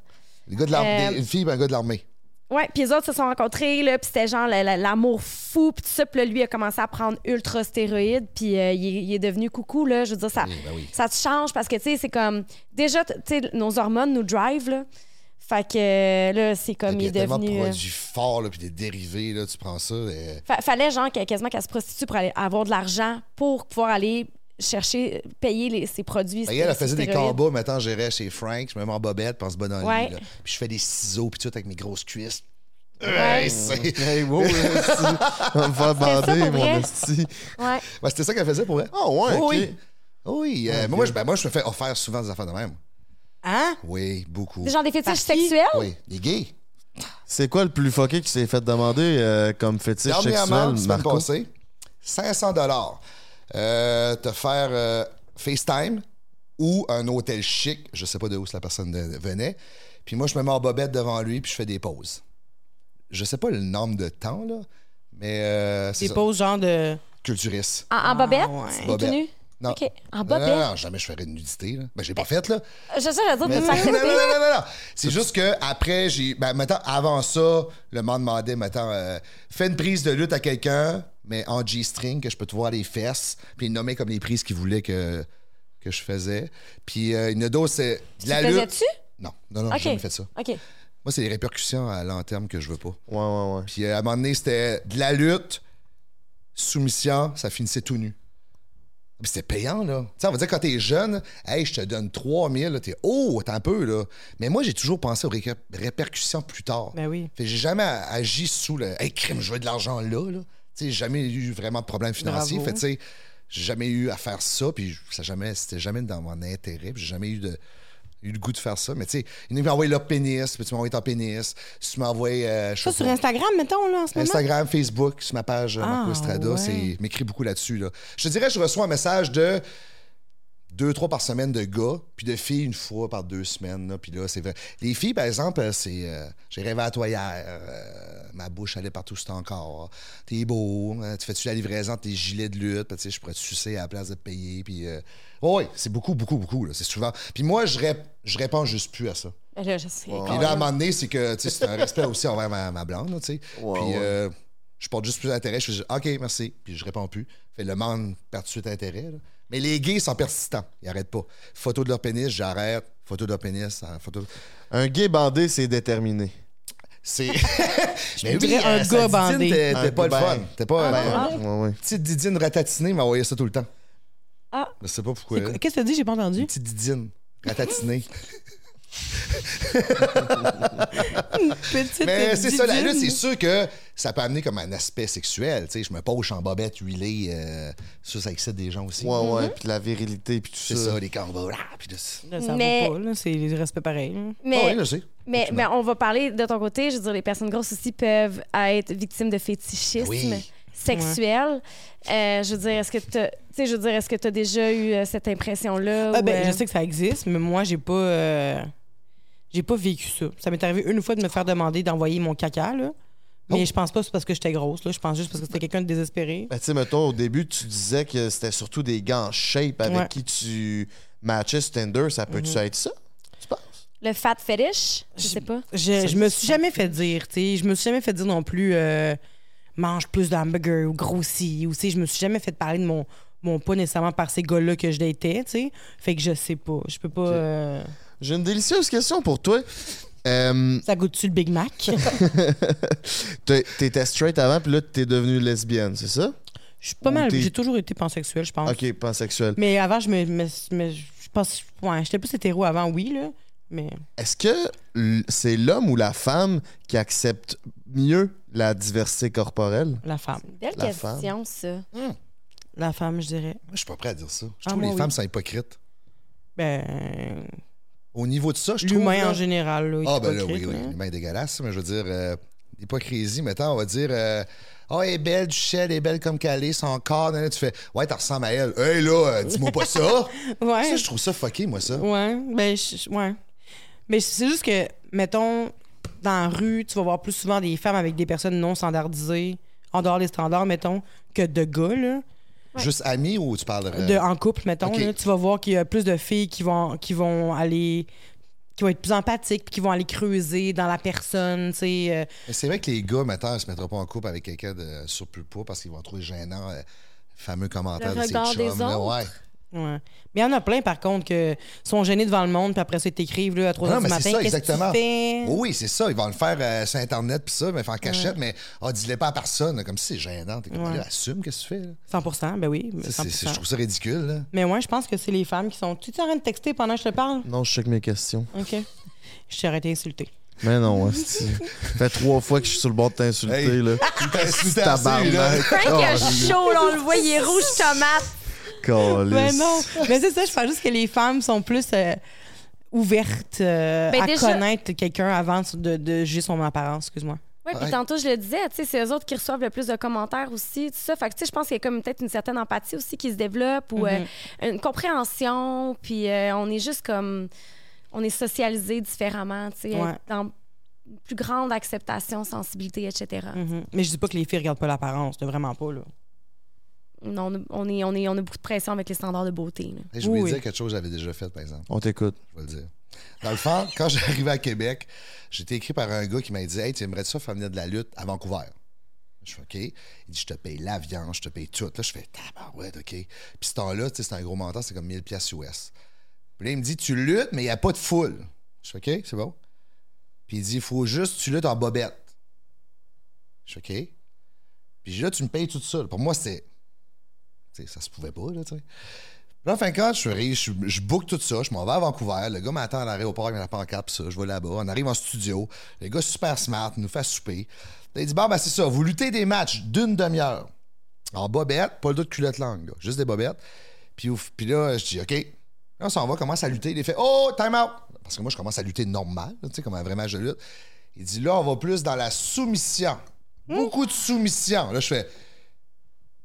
Le gars de l'armée, euh, une fille, un gars de l'armée. Ouais, puis les autres se sont rencontrés, là, puis c'était genre la- la- l'amour fou, puis tout ça. Puis là, lui a commencé à prendre ultra stéroïdes, puis euh, il, est- il est devenu coucou, là. Je veux dire, ça, Oui, ben oui. ça te change parce que, tu sais, c'est comme. Déjà, tu sais, nos hormones nous drive, là. Fait que euh, là, c'est comme Il il y a est tellement de devenu. euh, produits forts, là, puis des dérivés, là, tu prends ça. et- fa- fallait, genre, qu'elle- quasiment qu'elle se prostitue pour aller avoir de l'argent pour pouvoir aller chercher, payer les, ses produits. Ben, elle, elle faisait des combats, maintenant j'irais chez Frank, je me mets en bobette, pense le Ouais. Puis je fais des ciseaux, puis tout avec mes grosses cuisses. Ouais. Hey, c'est- Hey, wow. On va me faire bander, mon esti. Ouais. Ben, c'était ça qu'elle faisait pour elle. Ah, ouais, Oh, ok. oui. Oui, euh, moi, je, ben, moi, je me fais offrir souvent des affaires de même. Hein? Oui, beaucoup. C'est genre des fétiches sexuels? Oui, les gays. C'est quoi le plus fucké qui s'est fait demander euh, comme fétiche sexuel, Marco? passée, 500 dollars. Euh, te faire euh, FaceTime ou un hôtel chic, je sais pas de où la personne de- venait. Puis moi, je me mets en bobette devant lui, puis je fais des pauses. Je sais pas le nombre de temps, là, mais euh, c'est Des ça. poses genre de. culturiste. En, en bobette? ouais. Tout Bobette. Non. OK. En Non, bobette. non, non, jamais je ferais de nudité. Là. Ben, j'ai pas fait, là. Je sais, je dire, Mais de non, non, non, non, non, non. C'est juste que après, j'ai. Ben, mettons, avant ça, le monde demandait, mettons, euh, fais une prise de lutte à quelqu'un, mais en G-string, que je peux te voir les fesses, puis il nommait comme les prises qu'il voulait que, que je faisais. Puis euh, une d'autres, c'est de la lutte. Faisais-tu? Non, non, non, OK. j'ai jamais fait ça. OK. Moi, c'est les répercussions à long terme que je veux pas. Ouais, ouais, ouais. Puis euh, à un moment donné, c'était de la lutte, soumission, ça finissait tout nu. Puis c'était payant, là. Tu sais, on va dire, quand t'es jeune, hey, je te donne 3000, là, t'es oh, t'es un peu, là. Mais moi, j'ai toujours pensé aux ré- répercussions plus tard. Ben oui. Fait j'ai jamais agi sous le hey, crime, je veux de l'argent là, là. Tu sais, jamais eu vraiment de problème financier. Bravo. Fait que, tu sais, j'ai jamais eu à faire ça, puis ça jamais, c'était jamais dans mon intérêt, j'ai jamais eu de eu le goût de faire ça. Mais tu sais, il m'a envoyé leur pénis, puis tu m'as envoyé ton pénis, tu m'as envoyé. euh, Ça, sur. Instagram, mettons, là, en ce moment? Instagram, Facebook, sur ma page euh, Ah, Marco Estrada, ouais. c'est m'écrit beaucoup là-dessus. Là. Je te dirais, je reçois un message de deux, trois par semaine de gars, puis de filles une fois par deux semaines. Là, puis là, c'est vrai. Les filles, par exemple, euh, c'est euh, j'ai rêvé à toi hier, euh, ma bouche allait partout c'est encore. T'es beau, euh, tu fais-tu la livraison de tes gilets de lutte, puis tu sais, je pourrais te sucer à la place de te payer. Puis, euh, oui, c'est beaucoup, beaucoup, beaucoup. là, C'est souvent. Puis moi, je, rép- je réponds juste plus à ça. Ben Là, je sais. Puis là, à un moment donné, c'est que tu sais, c'est un respect aussi envers ma, ma blonde, là, tu sais. Ouais, puis ouais. euh, je porte juste plus d'intérêt. Je fais OK, merci. Puis je réponds plus. Fait le monde perd tout de suite intérêt. là. Mais les gays sont persistants. Ils arrêtent pas. Photo de leur pénis, j'arrête. Photo de leur pénis, photo. Un gay bandé, c'est déterminé. C'est. Mais dirais un sa gars bandé. T'es pas le ben. fun. T'es pas. Ah, ben, Ouais, ouais. Petite didine ratatinée m'a envoyé ça tout le temps. Ah. Je sais pas pourquoi. Qu'est-ce que tu as dit? J'ai pas entendu. Une petite didine ratatinée. Petite Mais c'est ça, lutte, c'est sûr que ça peut amener comme un aspect sexuel. Tu sais, je me poche en bobette huilée. euh, ça, ça excite des gens aussi. Ouais, ouais. Puis la virilité, puis tout C'est ça. ça, les combats. ah, puis de- Là, ça Mais- vaut pas, là. C'est les respects pareils. là. Mais, Ah oui, je sais. mais, mais on va parler de ton côté. Je veux dire, les personnes grosses aussi peuvent être victimes de fétichisme Oui. sexuel. Euh, je veux dire, est-ce que tu sais, je veux dire, est-ce que tu as déjà eu euh, cette impression-là? Ah, ou, ben, euh, Je sais que ça existe, mais moi, j'ai pas. euh, J'ai pas vécu ça. Ça m'est arrivé une fois de me faire demander d'envoyer mon caca, là. Mais Oh. je pense pas que c'est parce que j'étais grosse, là. Je pense juste parce que c'était quelqu'un de désespéré. Ben, tu sais, mettons, au début, tu disais que c'était surtout des gars en shape avec Ouais. qui tu matchais sur Tinder. Ça peut-tu Mhm. être ça? Tu penses? Le fat fetish? Je sais pas. Je, je me suis jamais fait dire, tu sais. Je me suis jamais fait dire non plus euh, mange plus d'hamburger ou grossis. Ou, tu je me suis jamais fait parler de mon, mon poids nécessairement par ces gars-là que je datais, tu sais. Fait que je sais pas. Je peux pas. euh, J'ai une délicieuse question pour toi. Euh, Ça goûte-tu le Big Mac? t'es- T'étais straight avant, puis là, t'es devenue lesbienne, c'est ça? Je suis pas Ou mal. J'ai toujours été pansexuelle, je pense. Ok, pansexuel. Mais avant, je me, me- me- je pense, ouais, j'étais plus hétéro avant, oui là, mais Est-ce que c'est l'homme ou la femme qui accepte mieux la diversité corporelle? la femme, Belle La question, ça. la femme, je dirais. Moi, je suis pas prêt à dire ça. Je Ah, trouve les oui. femmes sont hypocrites. Ben, Au niveau de ça, je trouve. l'humain là- en général, là, Ah, ben là, oui, oui. là. L'humain est dégueulasse, mais je veux dire, euh, l'hypocrisie, mettons, on va dire. euh, Ah, elle est belle, Duchelle, elle est belle comme Calais, son corps. nan, tu fais, ouais, t'en ressembles à elle. Hey, là, euh, dis-moi pas ça. Ouais. Ça, je trouve ça fucké, moi, ça. Ouais, ben, je- ouais. Mais c'est juste que, mettons, dans la rue, tu vas voir plus souvent des femmes avec des personnes non standardisées, en dehors des standards, mettons, que de gars, là. Juste amis ou tu parles De, en couple, mettons, là, tu vas voir qu'il y a plus de filles qui vont, qui vont aller qui vont être plus empathiques puis qui vont aller creuser dans la personne, tu sais. euh, Mais c'est vrai que les gars, maintenant, ils se mettront pas en couple avec quelqu'un de surplus poids parce qu'ils vont trouver gênant euh, fameux commentaire Le de des chums. là, ouais. Ouais. Mais il y en a plein, par contre, que sont gênés devant le monde, puis après ça, ils t'écrivent à 3 Non, h du mais matin. c'est ça, exactement. tu fais? Oh oui, c'est ça. Ils vont le faire euh, sur Internet, puis ça, mais faire en cachette, mais oh, dis-le pas à personne. Comme si c'est gênant. T'es comme, Ouais. là, assume, qu'est-ce que tu fais? Là? 100 ben oui. C'est- 100 c'est- c'est- je trouve ça ridicule. Là. Mais moi, je pense que c'est les femmes qui sont. Tu es en train de texter pendant que je te parle? Non, je check mes questions. OK. Je t'ai arrêté d'insulter. Mais non, hostie. Ça fait trois fois que je suis sur le bord de t'insulter, Hey. là. Insulté. Frank Oh, a chaud, là, on le voit, il est rouge tomate. Mais non. Mais c'est ça, je pense juste que les femmes sont plus euh, ouvertes euh, Ben à déjà- connaître quelqu'un avant de, de juger son apparence, excuse-moi. Oui, puis Ouais. tantôt, je le disais, tu sais, c'est eux autres qui reçoivent le plus de commentaires aussi, tout ça. Fait que, tu sais, je pense qu'il y a comme peut-être une certaine empathie aussi qui se développe ou euh, une compréhension, puis euh, on est juste comme. On est socialisé différemment, tu sais, Ouais. dans une plus grande acceptation, sensibilité, etc. Mhm. Mais je dis pas que les filles regardent pas l'apparence, vraiment pas, là. On, a- on est, on, est, on a beaucoup de pression avec les standards de beauté. là. Je voulais Oui. dire quelque chose que j'avais déjà fait, par exemple. On t'écoute. Je vais le dire. Dans le fond, quand j'arrivais à Québec, j'étais écrit par un gars qui m'a dit Hey, tu aimerais ça faire venir de la lutte à Vancouver Je fais OK. Il dit Je te paye l'avion, je te paye tout. Là, je fais Tabarouette, OK. Puis ce temps-là, tu sais, c'est un gros montant, c'est comme 1000 pièces US. Puis là, il me dit Tu luttes, mais il n'y a pas de foule. Je fais OK, c'est bon. Puis il dit Il faut juste que tu luttes en bobette. Je fais OK. Puis là, tu me payes tout ça. Pour moi, c'était. Ça se pouvait pas, là, tu sais. Là, en fin de compte, je, suis- je, je book tout ça, je m'en vais à Vancouver. Le gars m'attend à l'aéroport avec la pancarte, ça. Je vais là-bas. On arrive en studio. Le gars, super smart, il nous fait souper. Là, il dit Bon, ben, c'est ça. Vous luttez des matchs d'une demi-heure. En bobette, pas le dos de culotte longue, là. Juste des bobettes. Puis, là, je dis OK. Là, on s'en va, commence à lutter. Il fait Oh, time out. Parce que moi, je commence à lutter normal, tu sais, comme un vrai match de lutte. Il dit Là, on va plus dans la soumission. Beaucoup de soumission. Là, je fais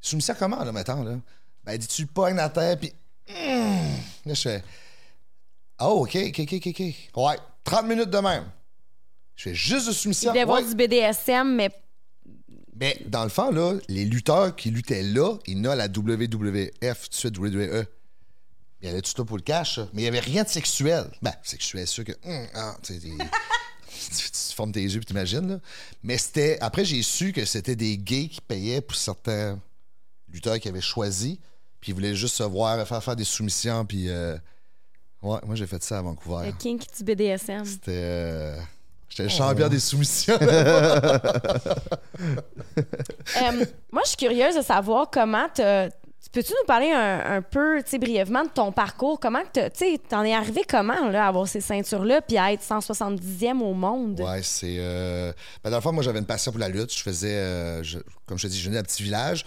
Soumission comment, là, mettons, là? Ben, il dit, tu le pognes à terre, puis. Hum. Là, je fais. Oh, OK, OK, OK, OK. Ouais, 30 minutes de même. Je fais juste de Il soumission. devait avoir Ouais. du BDSM, mais Mais dans le fond, là, les lutteurs qui luttaient là, il en a la WWF, tout de suite, WWE. Il y avait tout ça pour le cash, ça. mais il n'y avait rien de sexuel. Ben, sexuel, c'est sûr que. hum, ah, tu formes tes yeux puis t'imagines, là. Mais c'était. Après, j'ai su que c'était des gays qui payaient pour certains lutteurs qui avaient choisi, puis ils voulaient juste se voir faire faire des soumissions, puis. euh, Ouais, moi, j'ai fait ça à Vancouver. le kink du BDSM. C'était. euh, J'étais le champion des soumissions. Euh, moi, je suis curieuse de savoir comment t'as- Peux-tu nous parler un, un peu, tu sais, brièvement de ton parcours? Comment que t'as- tu sais, t'en es arrivé comment, là, à avoir ces ceintures-là, puis à être 170e au monde? Ouais, c'est. Euh... Ben, dans le fond, moi, j'avais une passion pour la lutte. Je faisais, euh, je- comme je te dis, je venais d'un petit village.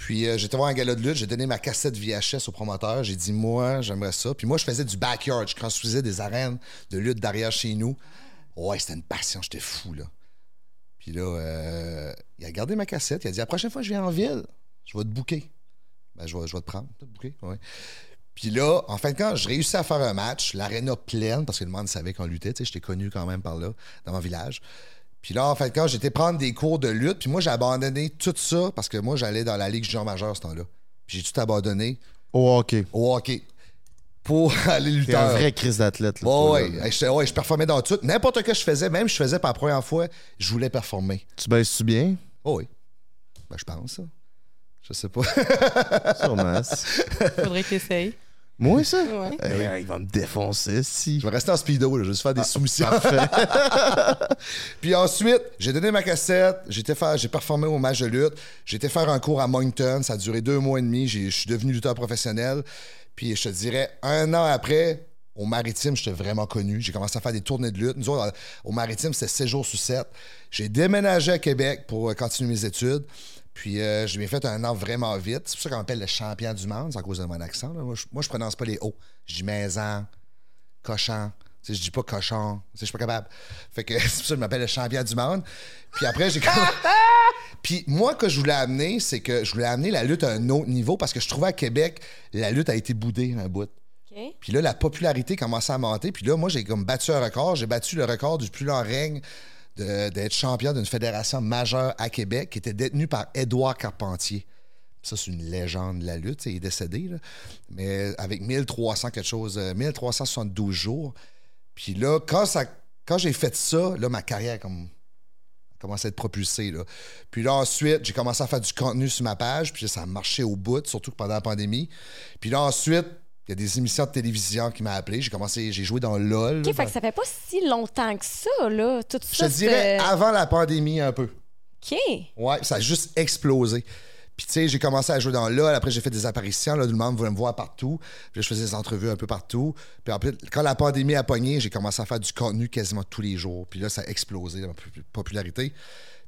Puis euh, j'étais voir un gala de lutte, j'ai donné ma cassette VHS au promoteur. J'ai dit, moi, j'aimerais ça. Puis moi, je faisais du backyard. Je construisais des arènes de lutte derrière chez nous. Ouais, c'était une passion, j'étais fou, là. Puis là, euh, il a gardé ma cassette. Il a dit, la prochaine fois que je viens en ville, je vais te booker. Ben, je vais, te prendre, te. Ouais. Puis là, en fin de compte, je réussis à faire un match, l'aréna pleine, parce que le monde savait qu'on luttait. Tu sais, j'étais connu quand même par là, dans mon village. Puis là, en de compte, j'étais prendre des cours de lutte. Puis moi, j'ai abandonné tout ça parce que moi, j'allais dans la Ligue junior majeure ce temps-là. Puis j'ai tout abandonné Au hockey. au hockey pour aller lutter. T'es un vrai crise d'athlète. là, Ouais, je, ouais, je performais dans tout. N'importe quoi que je faisais, même si je faisais pour la première fois, je voulais performer. Tu baisses-tu bien? Oh oui. Ben, je pense, ça. Je sais pas. Sûrement. Faudrait que t'essayes. Moi, ça? Ouais. Eh, il va me défoncer, si. Je vais rester en speedo, là, je vais juste faire des soumissions. Parfait. Puis ensuite, j'ai donné ma cassette, j'étais faire, j'ai performé au match de lutte, j'ai été faire un cours à Moncton, ça a duré deux mois et demi, j'ai- je suis devenu lutteur professionnel. Puis je te dirais, un an après, au Maritime, j'étais vraiment connu. J'ai commencé à faire des tournées de lutte. Nous autres, au Maritime, c'était 7 jours sur 7. J'ai déménagé à Québec pour continuer mes études. Puis euh, je m'ai fait un an vraiment vite. C'est pour ça qu'on m'appelle le champion du monde, c'est à cause de mon accent. là. Moi, je, moi, je prononce pas les O. Je dis maison, cochon. Tu sais, je dis pas cochon. Tu sais, je suis pas capable. Fait que c'est pour ça que je m'appelle le champion du monde. Puis après, j'ai Puis moi, que je voulais amener, c'est que je voulais amener la lutte à un autre niveau parce que je trouvais à Québec, la lutte a été boudée un bout. Puis là, la popularité commençait à monter. Puis là, moi, j'ai comme battu un record. J'ai battu le record du plus long règne d'être champion d'une fédération majeure à Québec qui était détenue par Édouard Carpentier. Ça, c'est une légende de la lutte. Il est décédé, là. Mais avec 1300 quelque chose, euh, 1372 jours. Puis là, quand, quand j'ai fait ça, là, ma carrière comme commencé à être propulsée. Là. Puis là, ensuite, j'ai commencé à faire du contenu sur ma page, puis ça a marché au bout, surtout pendant la pandémie. Puis là, ensuite, il y a des émissions de télévision qui m'ont appelé. J'ai commencé, j'ai joué dans LOL. OK, fait que ça fait pas si longtemps que ça, là, tout Je ça. te dirais avant la pandémie un peu. OK. Ouais, ça a juste explosé. Puis, tu sais, j'ai commencé à jouer dans LOL. Après, j'ai fait des apparitions. Là, tout le monde voulait me voir partout. Puis là, je faisais des entrevues un peu partout. Puis après, quand la pandémie a pogné, j'ai commencé à faire du contenu quasiment tous les jours. Puis là, ça a explosé, ma pu- popularité.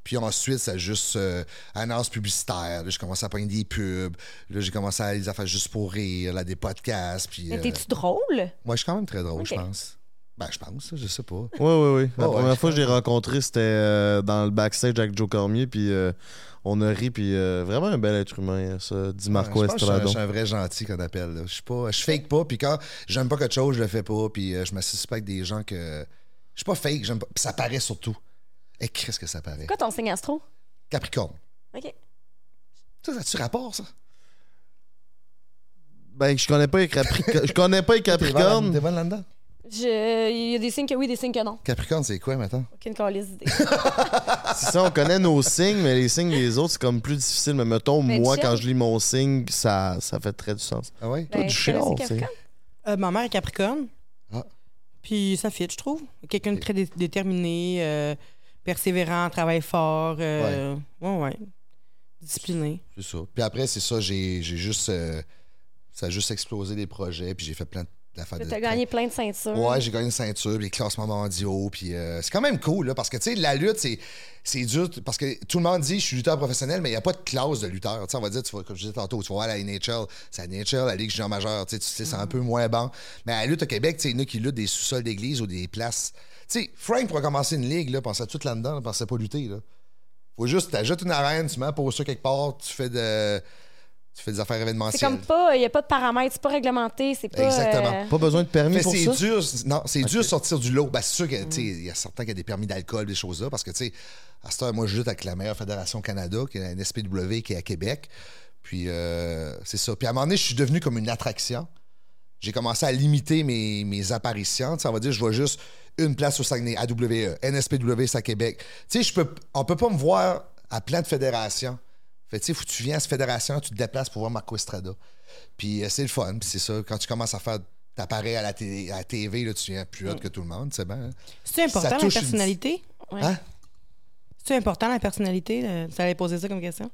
Puis ensuite, ça a juste euh, annonce publicitaire. Là, j'ai commencé à pogner des pubs. Là, j'ai commencé à les affaires juste pour rire, là, des podcasts. Puis, Mais euh, t'es-tu drôle? moi, je suis quand même très drôle, je pense. Ben, je pense, je sais pas. Oui, oui, oui. La Oh, première fois que je l'ai rencontré, c'était euh, dans le backstage avec Joe Cormier, puis euh, on a ri, puis euh, vraiment un bel être humain, ça, dit Marco Ouais, Estrada. Je suis un vrai gentil qu'on appelle. là. Je suis pas, je fake pas, puis quand j'aime pas quelque chose, je le fais pas, puis euh, je me suspecte des gens que. Je suis pas fake, j'aime pas. Puis ça paraît surtout. Et qu'est-ce que ça paraît? Quoi ton signe astro? Capricorne. OK. Ça, ça tu rapport, ça? Ben, je connais pas les Capricornes. je connais pas les Capricornes. T'es bonne là-dedans? Je- Il y a des signes que oui, des signes que non. Capricorne, c'est quoi maintenant? Aucune calice d'idée. C'est ça, on connaît nos signes, mais les signes des autres, c'est comme plus difficile. Mais mettons, Ben, moi, chill. quand je lis mon signe, ça, ça fait très du sens. Ah ouais? Ben, du tu connais. Capricornes? Euh, ma mère est Capricorne. Ah. Puis ça fit, je trouve. Quelqu'un de très dé- déterminé, euh, persévérant, travaille fort. euh, ouais. ouais, Discipliné. C'est ça. Puis après, c'est ça, j'ai j'ai juste. euh, ça a juste explosé des projets, puis j'ai fait plein d'affaires. Tu de- as gagné plein de ceintures. Ouais, j'ai gagné une ceinture, puis les classements mondiaux, puis euh, c'est quand même cool, là, parce que, tu sais, la lutte, c'est, c'est dur, parce que tout le monde dit, je suis lutteur professionnel, mais il n'y a pas de classe de lutteur. Tu sais, on va dire, tu vas, comme je disais tantôt, tu vas voir la NHL, c'est la NHL, la Ligue junior majeure, tu sais, tu sais, c'est un peu moins bon. Mais à la lutte au Québec, tu sais, il y en a qui luttent des sous-sols d'église ou des places. Tu sais, Frank pourrait commencer une ligue, là, pensait tout là-dedans, là, pensait pas lutter, là. Faut juste, t'ajoutes une arène, tu mets pour ça quelque part, tu fais de. Tu fais des affaires C'est événementielles. comme pas, il n'y a pas de paramètres, c'est pas réglementé, c'est pas. Exactement. euh, Pas besoin de permis Mais pour c'est ça? dur, non, c'est dur de sortir du lot. Ben, c'est sûr que, tu sais, il y a certains qui ont des permis d'alcool, des choses là, parce que, tu sais, à cette heure, moi, je lutte avec la meilleure fédération Canada, qui est la NSPW, qui est à Québec. Puis, euh, c'est ça. Puis, à un moment donné, je suis devenu comme une attraction. J'ai commencé à limiter mes, mes apparitions. Tu sais, on va dire, je vois juste une place au Saguenay, AWE, NSPW, c'est à Québec. Tu sais, je peux, on peut pas me voir à plein de fédérations. Fait tu sais, faut que tu viens à cette fédération, tu te déplaces pour voir Marco Estrada. Puis euh, c'est le fun. Puis c'est ça, quand tu commences à faire t'apparais à la, télé, à la TV, là, tu viens plus hot que tout le monde, c'est bien. hein? C'est important Ça la une- personnalité? ouais. Hein? C'est important la personnalité? Ça allait poser ça comme question?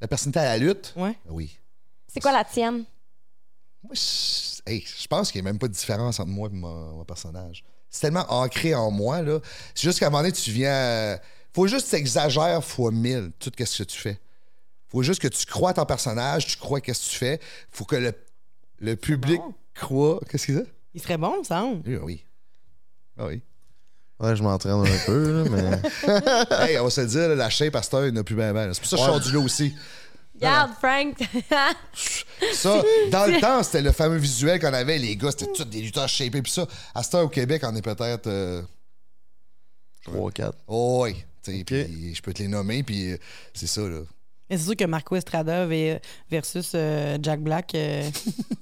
La personnalité à la lutte? Ouais. Oui. C'est quoi la tienne? Moi, je, hey, je pense qu'il n'y a même pas de différence entre moi et mon, mon personnage. C'est tellement ancré en moi, là. C'est juste qu'à un moment donné, tu viens. euh, faut juste que tu exagères fois mille tout ce que tu fais. faut juste que tu crois à ton personnage, tu crois qu'est-ce que tu fais. faut que le, le public bon. croit. Qu'est-ce que c'est? Il serait bon, ça. semble. Oui, oui. Ah oui. Ouais, je m'entraîne un peu, là, mais. hey, on va se le dire, là, la shape heure, il n'a plus bien bien. C'est pour ça que je sors du lot aussi. Regarde, Frank! Ça, dans le temps, c'était le fameux visuel qu'on avait. Les gars, c'était tous des lutteurs shapés. Puis ça, à cette heure au Québec, on est peut-être. euh, 3-4. Oh, oui. Puis je peux te les nommer, puis euh, c'est ça, là. Mais c'est sûr que Marco Estrada ve- versus euh, Jack Black. euh,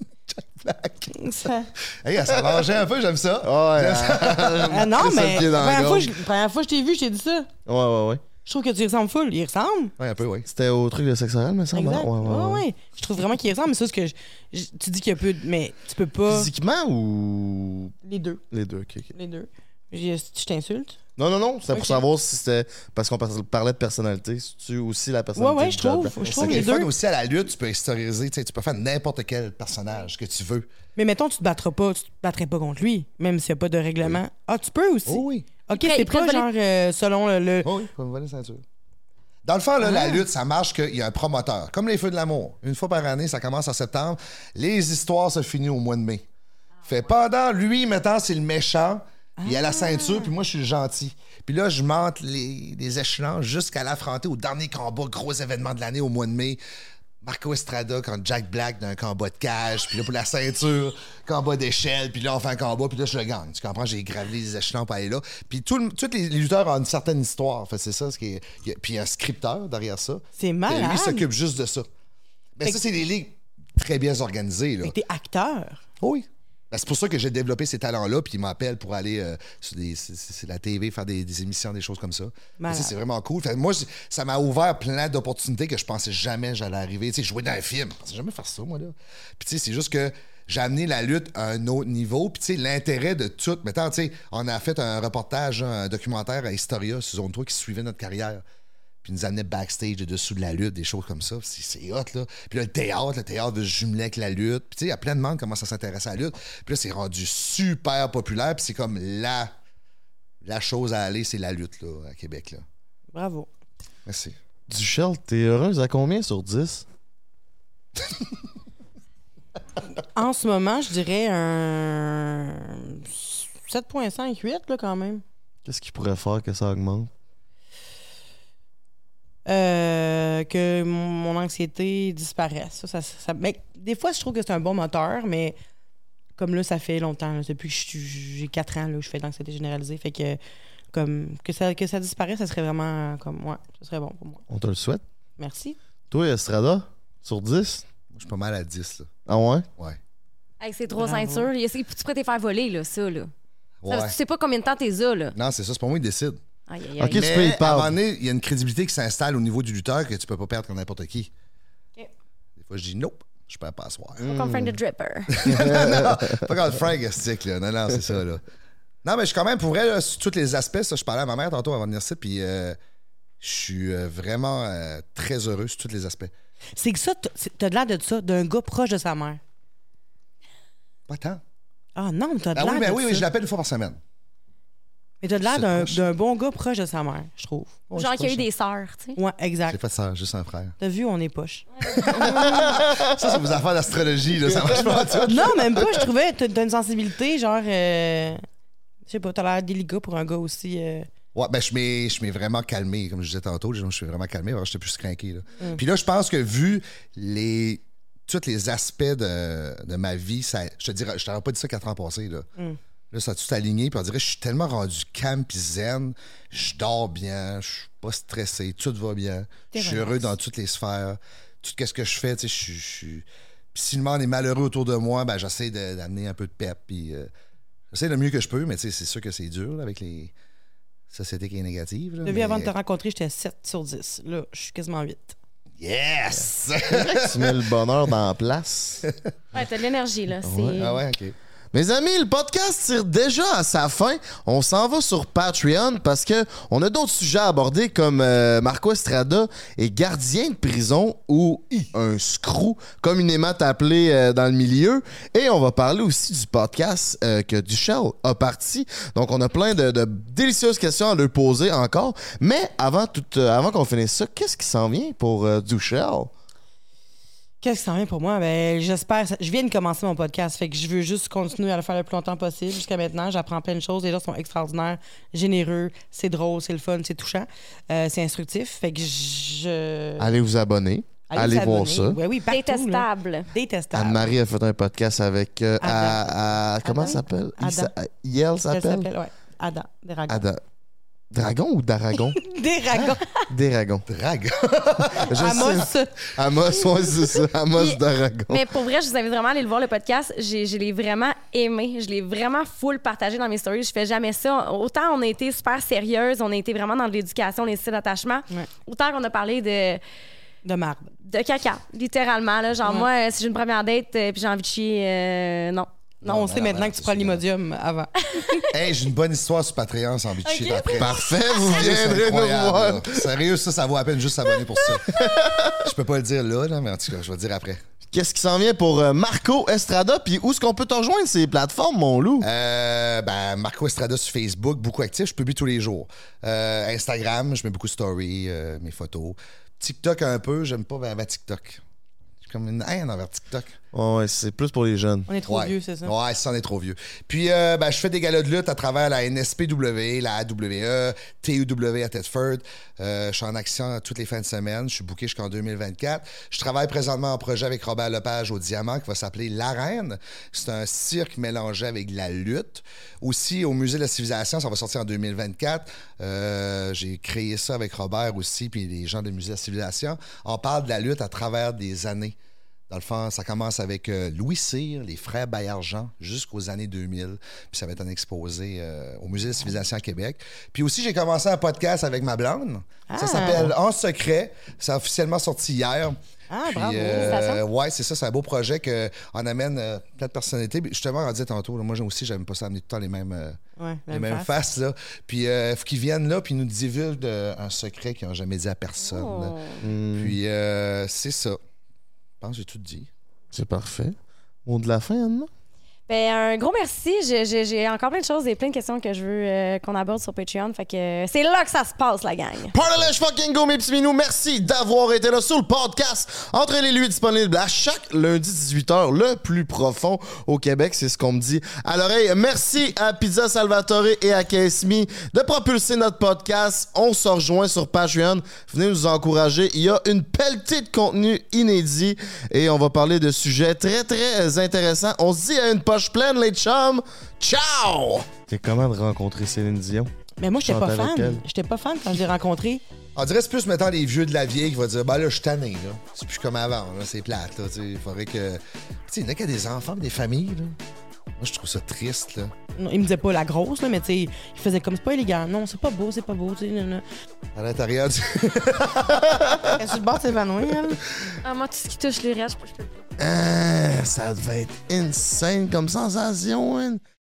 Black. ça- Hey, ça mangeait un peu, j'aime ça. Ouais, Ah non, mais la première, fois, gorge. je, première fois que je t'ai vu, je t'ai dit ça. ouais, ouais, ouais. Je trouve que tu y ressembles full. Il ressemble. Ouais, un peu, oui. C'était au truc de sexe oral, me semble. Exact. Ouais, ouais, ouais. ouais. Je trouve vraiment qu'il ressemble, mais c'est juste que je- je- tu dis qu'il y a peu de. Mais tu peux pas. Physiquement ou? Les deux. les deux? ok, ok. Les deux. Je, je t'insulte. Non, non, non, c'est pour savoir si c'était. Parce qu'on par- parlait de personnalité. Si tu aussi la personnalité. Ouais, ouais, je trouve. Je Mais trouve c'est les deux. aussi à la lutte, tu peux historiser, tu peux faire n'importe quel personnage que tu veux. Mais mettons, tu te battras pas, tu te battrais pas contre lui, même s'il n'y a pas de règlement. Ah, tu peux aussi. Oh oui. Ok, c'est prêt pas genre euh, selon le. le- Oh oui, faut me voler la ceinture. Dans le fond, là, la Ah. lutte, ça marche qu'il y a un promoteur. Comme les Feux de l'amour. Une fois par année, ça commence en septembre. Les histoires se finissent au mois de mai. Fait pendant lui, maintenant, c'est le méchant. Il a la ceinture, puis moi, je suis le gentil. Puis là, je monte les, les échelons jusqu'à l'affronter au dernier combat, gros événement de l'année au mois de mai. Marco Estrada contre Jack Black dans un combat de cage, puis là pour la ceinture, combat d'échelle, puis là on fait un combat, puis là je le gagne. Tu comprends? J'ai gravé les échelons pour aller là. Puis tous les lutteurs ont une certaine histoire. Fait c'est ça, ce qui est- il y a- puis il y a un scripteur derrière ça. C'est Et malade. Lui s'occupe juste de ça. Fait ça, c'est des ligues très bien organisées. Là. T'es acteur. Oui. Ben, c'est pour ça que j'ai développé ces talents-là, puis ils m'appellent pour aller euh, sur des- la TV, faire des, des émissions, des choses comme ça. C'est vraiment cool. Fait moi, ça m'a ouvert plein d'opportunités que je pensais jamais j'allais arriver. Tu sais, jouer dans un film, je pensais jamais faire ça, moi, là. Puis tu sais, c'est juste que j'ai amené la lutte à un autre niveau. Puis tu sais, l'intérêt de tout... Maintenant, tu sais, on a fait un reportage, un documentaire à Historia sur Zone 3 qui suivait notre carrière puis nous amenait backstage de dessous de la lutte, des choses comme ça. C'est c'est hot, là. Puis là, le théâtre, le théâtre de jumeler avec la lutte. Puis tu sais, il y a plein de monde qui commence à s'intéresser à la lutte. Puis là, c'est rendu super populaire. Puis c'est comme la, la chose à aller, c'est la lutte, là, à Québec, là. Bravo. Merci. Duchel, t'es heureuse à combien sur 10? En ce moment, je dirais un 7.5, 8 là, quand même. Qu'est-ce qui pourrait faire que ça augmente? Euh, que mon, mon anxiété disparaisse. Ça, ça, ça- mais des fois, je trouve que c'est un bon moteur, mais comme là, ça fait longtemps. là, depuis que je suis- j'ai 4 ans, là, je fais de l'anxiété généralisée. Fait que comme que ça, que ça disparaisse, ça serait vraiment comme ouais, ça serait bon pour moi. On te le souhaite. Merci. Toi, Estrada, sur 10? Moi, je suis pas mal à 10, là. Ah ouais? Ouais. Avec ces trois Bravo. ceintures, tu pourrais te faire voler, là, ça, là. Ouais. Ça, Tu sais pas combien de temps t'es là, là. Non, c'est ça, c'est pas moi qui décide. Aïe, aïe, aïe. Ok. Tu Mais peux y parler? à un moment donné, il y a une crédibilité qui s'installe au niveau du lutteur que tu peux pas perdre contre n'importe qui. Ok. Des fois, je dis nope, je peux pas asseoir. Pas Comme Frank the Dripper. non, pas comme Frank stick, là. Non, non, c'est ça, là. Non, mais je suis quand même, pour vrai, là, sur tous les aspects, ça, je parlais à ma mère tantôt avant de venir ici, puis euh, je suis euh, vraiment euh, très heureux sur tous les aspects. C'est que ça, t- c'est- t'as de l'air de ça, d'un gars proche de sa mère. Pas tant. Ah non, mais t'as de Ah l'air oui, mais de oui, ça. oui, je l'appelle une fois par semaine. Mais t'as de l'air d'un d'un bon gars proche de sa mère, je trouve. Ouais, Genre qu'il y a eu des sœurs, tu sais. Ouais, pas. J'ai exact. pas de sœur, juste un frère. T'as vu, on est poche. Ça, c'est vos affaires d'astrologie, là, ça marche pas tout. non, même pas, je trouvais, t'as t'as une sensibilité, genre, euh, je sais pas, t'as l'air délicat pour un gars aussi. euh, Ouais, ben je m'ai, je m'ai vraiment calmé, comme je disais tantôt, je me suis vraiment calmé, alors j'étais plus craqué. Là. Mm. Puis là, je pense que vu les tous les aspects de, de ma vie, ça, je te dirais, je t'aurais pas dit ça quatre ans passés. Là, Mm. Là ça a tout aligné, puis on dirait, je suis tellement rendu calme puis zen, je dors bien, je suis pas stressé, tout va bien, je suis heureux dans toutes les sphères, tout ce que je fais, tu sais, je suis-. Puis si le monde est malheureux autour de moi, ben j'essaie d'amener un peu de pep, puis euh, j'essaie le mieux que je peux, mais tu sais, c'est sûr que c'est dur là, avec les sociétés qui est négative. là, T'as vu, mais- avant de te rencontrer, j'étais 7 sur 10. Là, je suis quasiment 8. Yes! Tu mets le bonheur dans la place. Ouais, t'as de l'énergie, là. C'est... ah ouais, ok. Mes amis, le podcast tire déjà à sa fin. On s'en va sur Patreon parce que on a d'autres sujets à aborder comme euh, Marco Estrada est gardien de prison ou un screw, communément appelé euh, dans le milieu. Et on va parler aussi du podcast euh, que Duchel a parti. Donc on a plein de, délicieuses questions à lui poser encore. Mais avant avant qu'on finisse ça, qu'est-ce qui s'en vient pour Duchel? Qu'est-ce qui s'en vient pour moi? Ben, j'espère. Je viens de commencer mon podcast, fait que je veux juste continuer à le faire le plus longtemps possible. Jusqu'à maintenant, j'apprends plein de choses. Les gens sont extraordinaires, généreux, c'est drôle, c'est le fun, c'est touchant, euh, c'est instructif. Fait que je. Allez vous abonner. Allez, voir ça. Oui, oui, partout, là. Détestable. Détestable. Anne-Marie a fait un podcast avec. euh, Adam. à- à- comment Adam? ça s'appelle? Il Adam. Yel Elle s'appelle? s'appelle, ouais. Adam. Dragon. Dragon ou Daragon? Dragon. Daragon. Drague. Je sais. Amos. Amos, ouais, c'est ça. Amos Puis- Daragon. Mais pour vrai, je vous invite vraiment à aller le voir, le podcast. J'ai, je l'ai vraiment aimé. Je l'ai vraiment full partagé dans mes stories. Je fais jamais ça. Autant on a été super sérieuse, on a été vraiment dans de l'éducation, les styles d'attachement. Ouais. Autant qu'on a parlé de, De marbre. de caca, littéralement. Là. Genre, Ouais. moi, euh, si j'ai une première date euh, puis j'ai envie de chier, euh, non. Non, Non, on sait maintenant que tu prends l'imodium avant. hey, j'ai une bonne histoire sur Patreon, sans envie de chier après. Parfait, vous C'est viendrez nous voir. Sérieux, ça, ça vaut à peine juste s'abonner pour ça. Je peux pas le dire là, là, mais en tout cas, je vais le dire après. Qu'est-ce qui s'en vient pour euh, Marco Estrada? Puis où est-ce qu'on peut te rejoindre ces plateformes, mon loup? Euh, ben, Marco Estrada sur Facebook, beaucoup actif, je publie tous les jours. Euh, Instagram, je mets beaucoup de stories, euh, mes photos. TikTok un peu, j'aime pas ben, ben, TikTok. Je suis comme une haine envers TikTok. Ouais, c'est plus pour les jeunes. On est trop Ouais. vieux, c'est ça? Ouais, ça, on est trop vieux. Puis, euh, ben, je fais des galas de lutte à travers la NSPW, la AWE, TUW à Tedford. Euh, je suis en action toutes les fins de semaine. Je suis booké jusqu'en 2024. Je travaille présentement en projet avec Robert Lepage au Diamant qui va s'appeler L'Arène. C'est un cirque mélangé avec de la lutte. Aussi, au Musée de la Civilisation, ça va sortir en 2024. Euh, J'ai créé ça avec Robert aussi, puis les gens du Musée de la Civilisation. On parle de la lutte à travers des années. Dans le fond, ça commence avec euh, Louis Cyr, les frères Bayard-Jean, jusqu'aux années 2000. Puis ça va être un exposé euh, au Musée de Civilisation à Québec. Puis aussi, j'ai commencé un podcast avec ma blonde. Ah. Ça s'appelle En secret. Ça a officiellement sorti hier. Ah, Puis, bravo. euh, ouais, c'est ça, c'est un beau projet qu'on amène euh, plein de personnalités. Justement, on disait tantôt, là, moi aussi, j'aime pas ça amener tout le temps les mêmes, euh, Ouais, les même mêmes face. faces. Là. Puis il faut qu'ils viennent là, puis ils nous divulguent un secret qu'ils n'ont jamais dit à personne. Oh. Puis euh, c'est ça. Pense que j'ai tout dit. c'est parfait. Mot de la fin, Anna? Ben, un gros merci. J'ai, encore plein de choses et plein de questions que je veux euh, qu'on aborde sur Patreon. Fait que euh, c'est là que ça se passe, la gang. Party fucking go, mes petits minous. Merci d'avoir été là sur le podcast. Entre les lui disponible à chaque lundi 18h, le plus profond au Québec. C'est ce qu'on me dit à l'oreille. Merci à Pizza Salvatore et à Kesmi de propulser notre podcast. On se rejoint sur Patreon. Venez nous encourager. Il y a une pelletée de contenu inédit et on va parler de sujets très, très intéressants. On se dit à une poche pleine, les chums. Ciao! T'es comment de rencontrer Céline Dion? Mais moi, j'étais pas fan. J'étais pas fan quand je l'ai rencontré. On dirait que c'est plus, mettons, les vieux de la vieille qui vont dire, ben là, je suis tanné, là. C'est plus comme avant, là. C'est plate, là. Il faudrait que. Tu sais, il y en a qui a des enfants, des familles, là. Moi, je trouve ça triste, là. Non, il me disait pas la grosse, là, mais tu sais, il faisait comme c'est pas élégant. Non, c'est pas beau, c'est pas beau. tu sais. À l'intérieur du. Elle est sur le bord s'évanouir. Ah, moi, tout ce qui touche les restes, je peux je peux pas. Ah, ça devait être insane comme sensation, hein?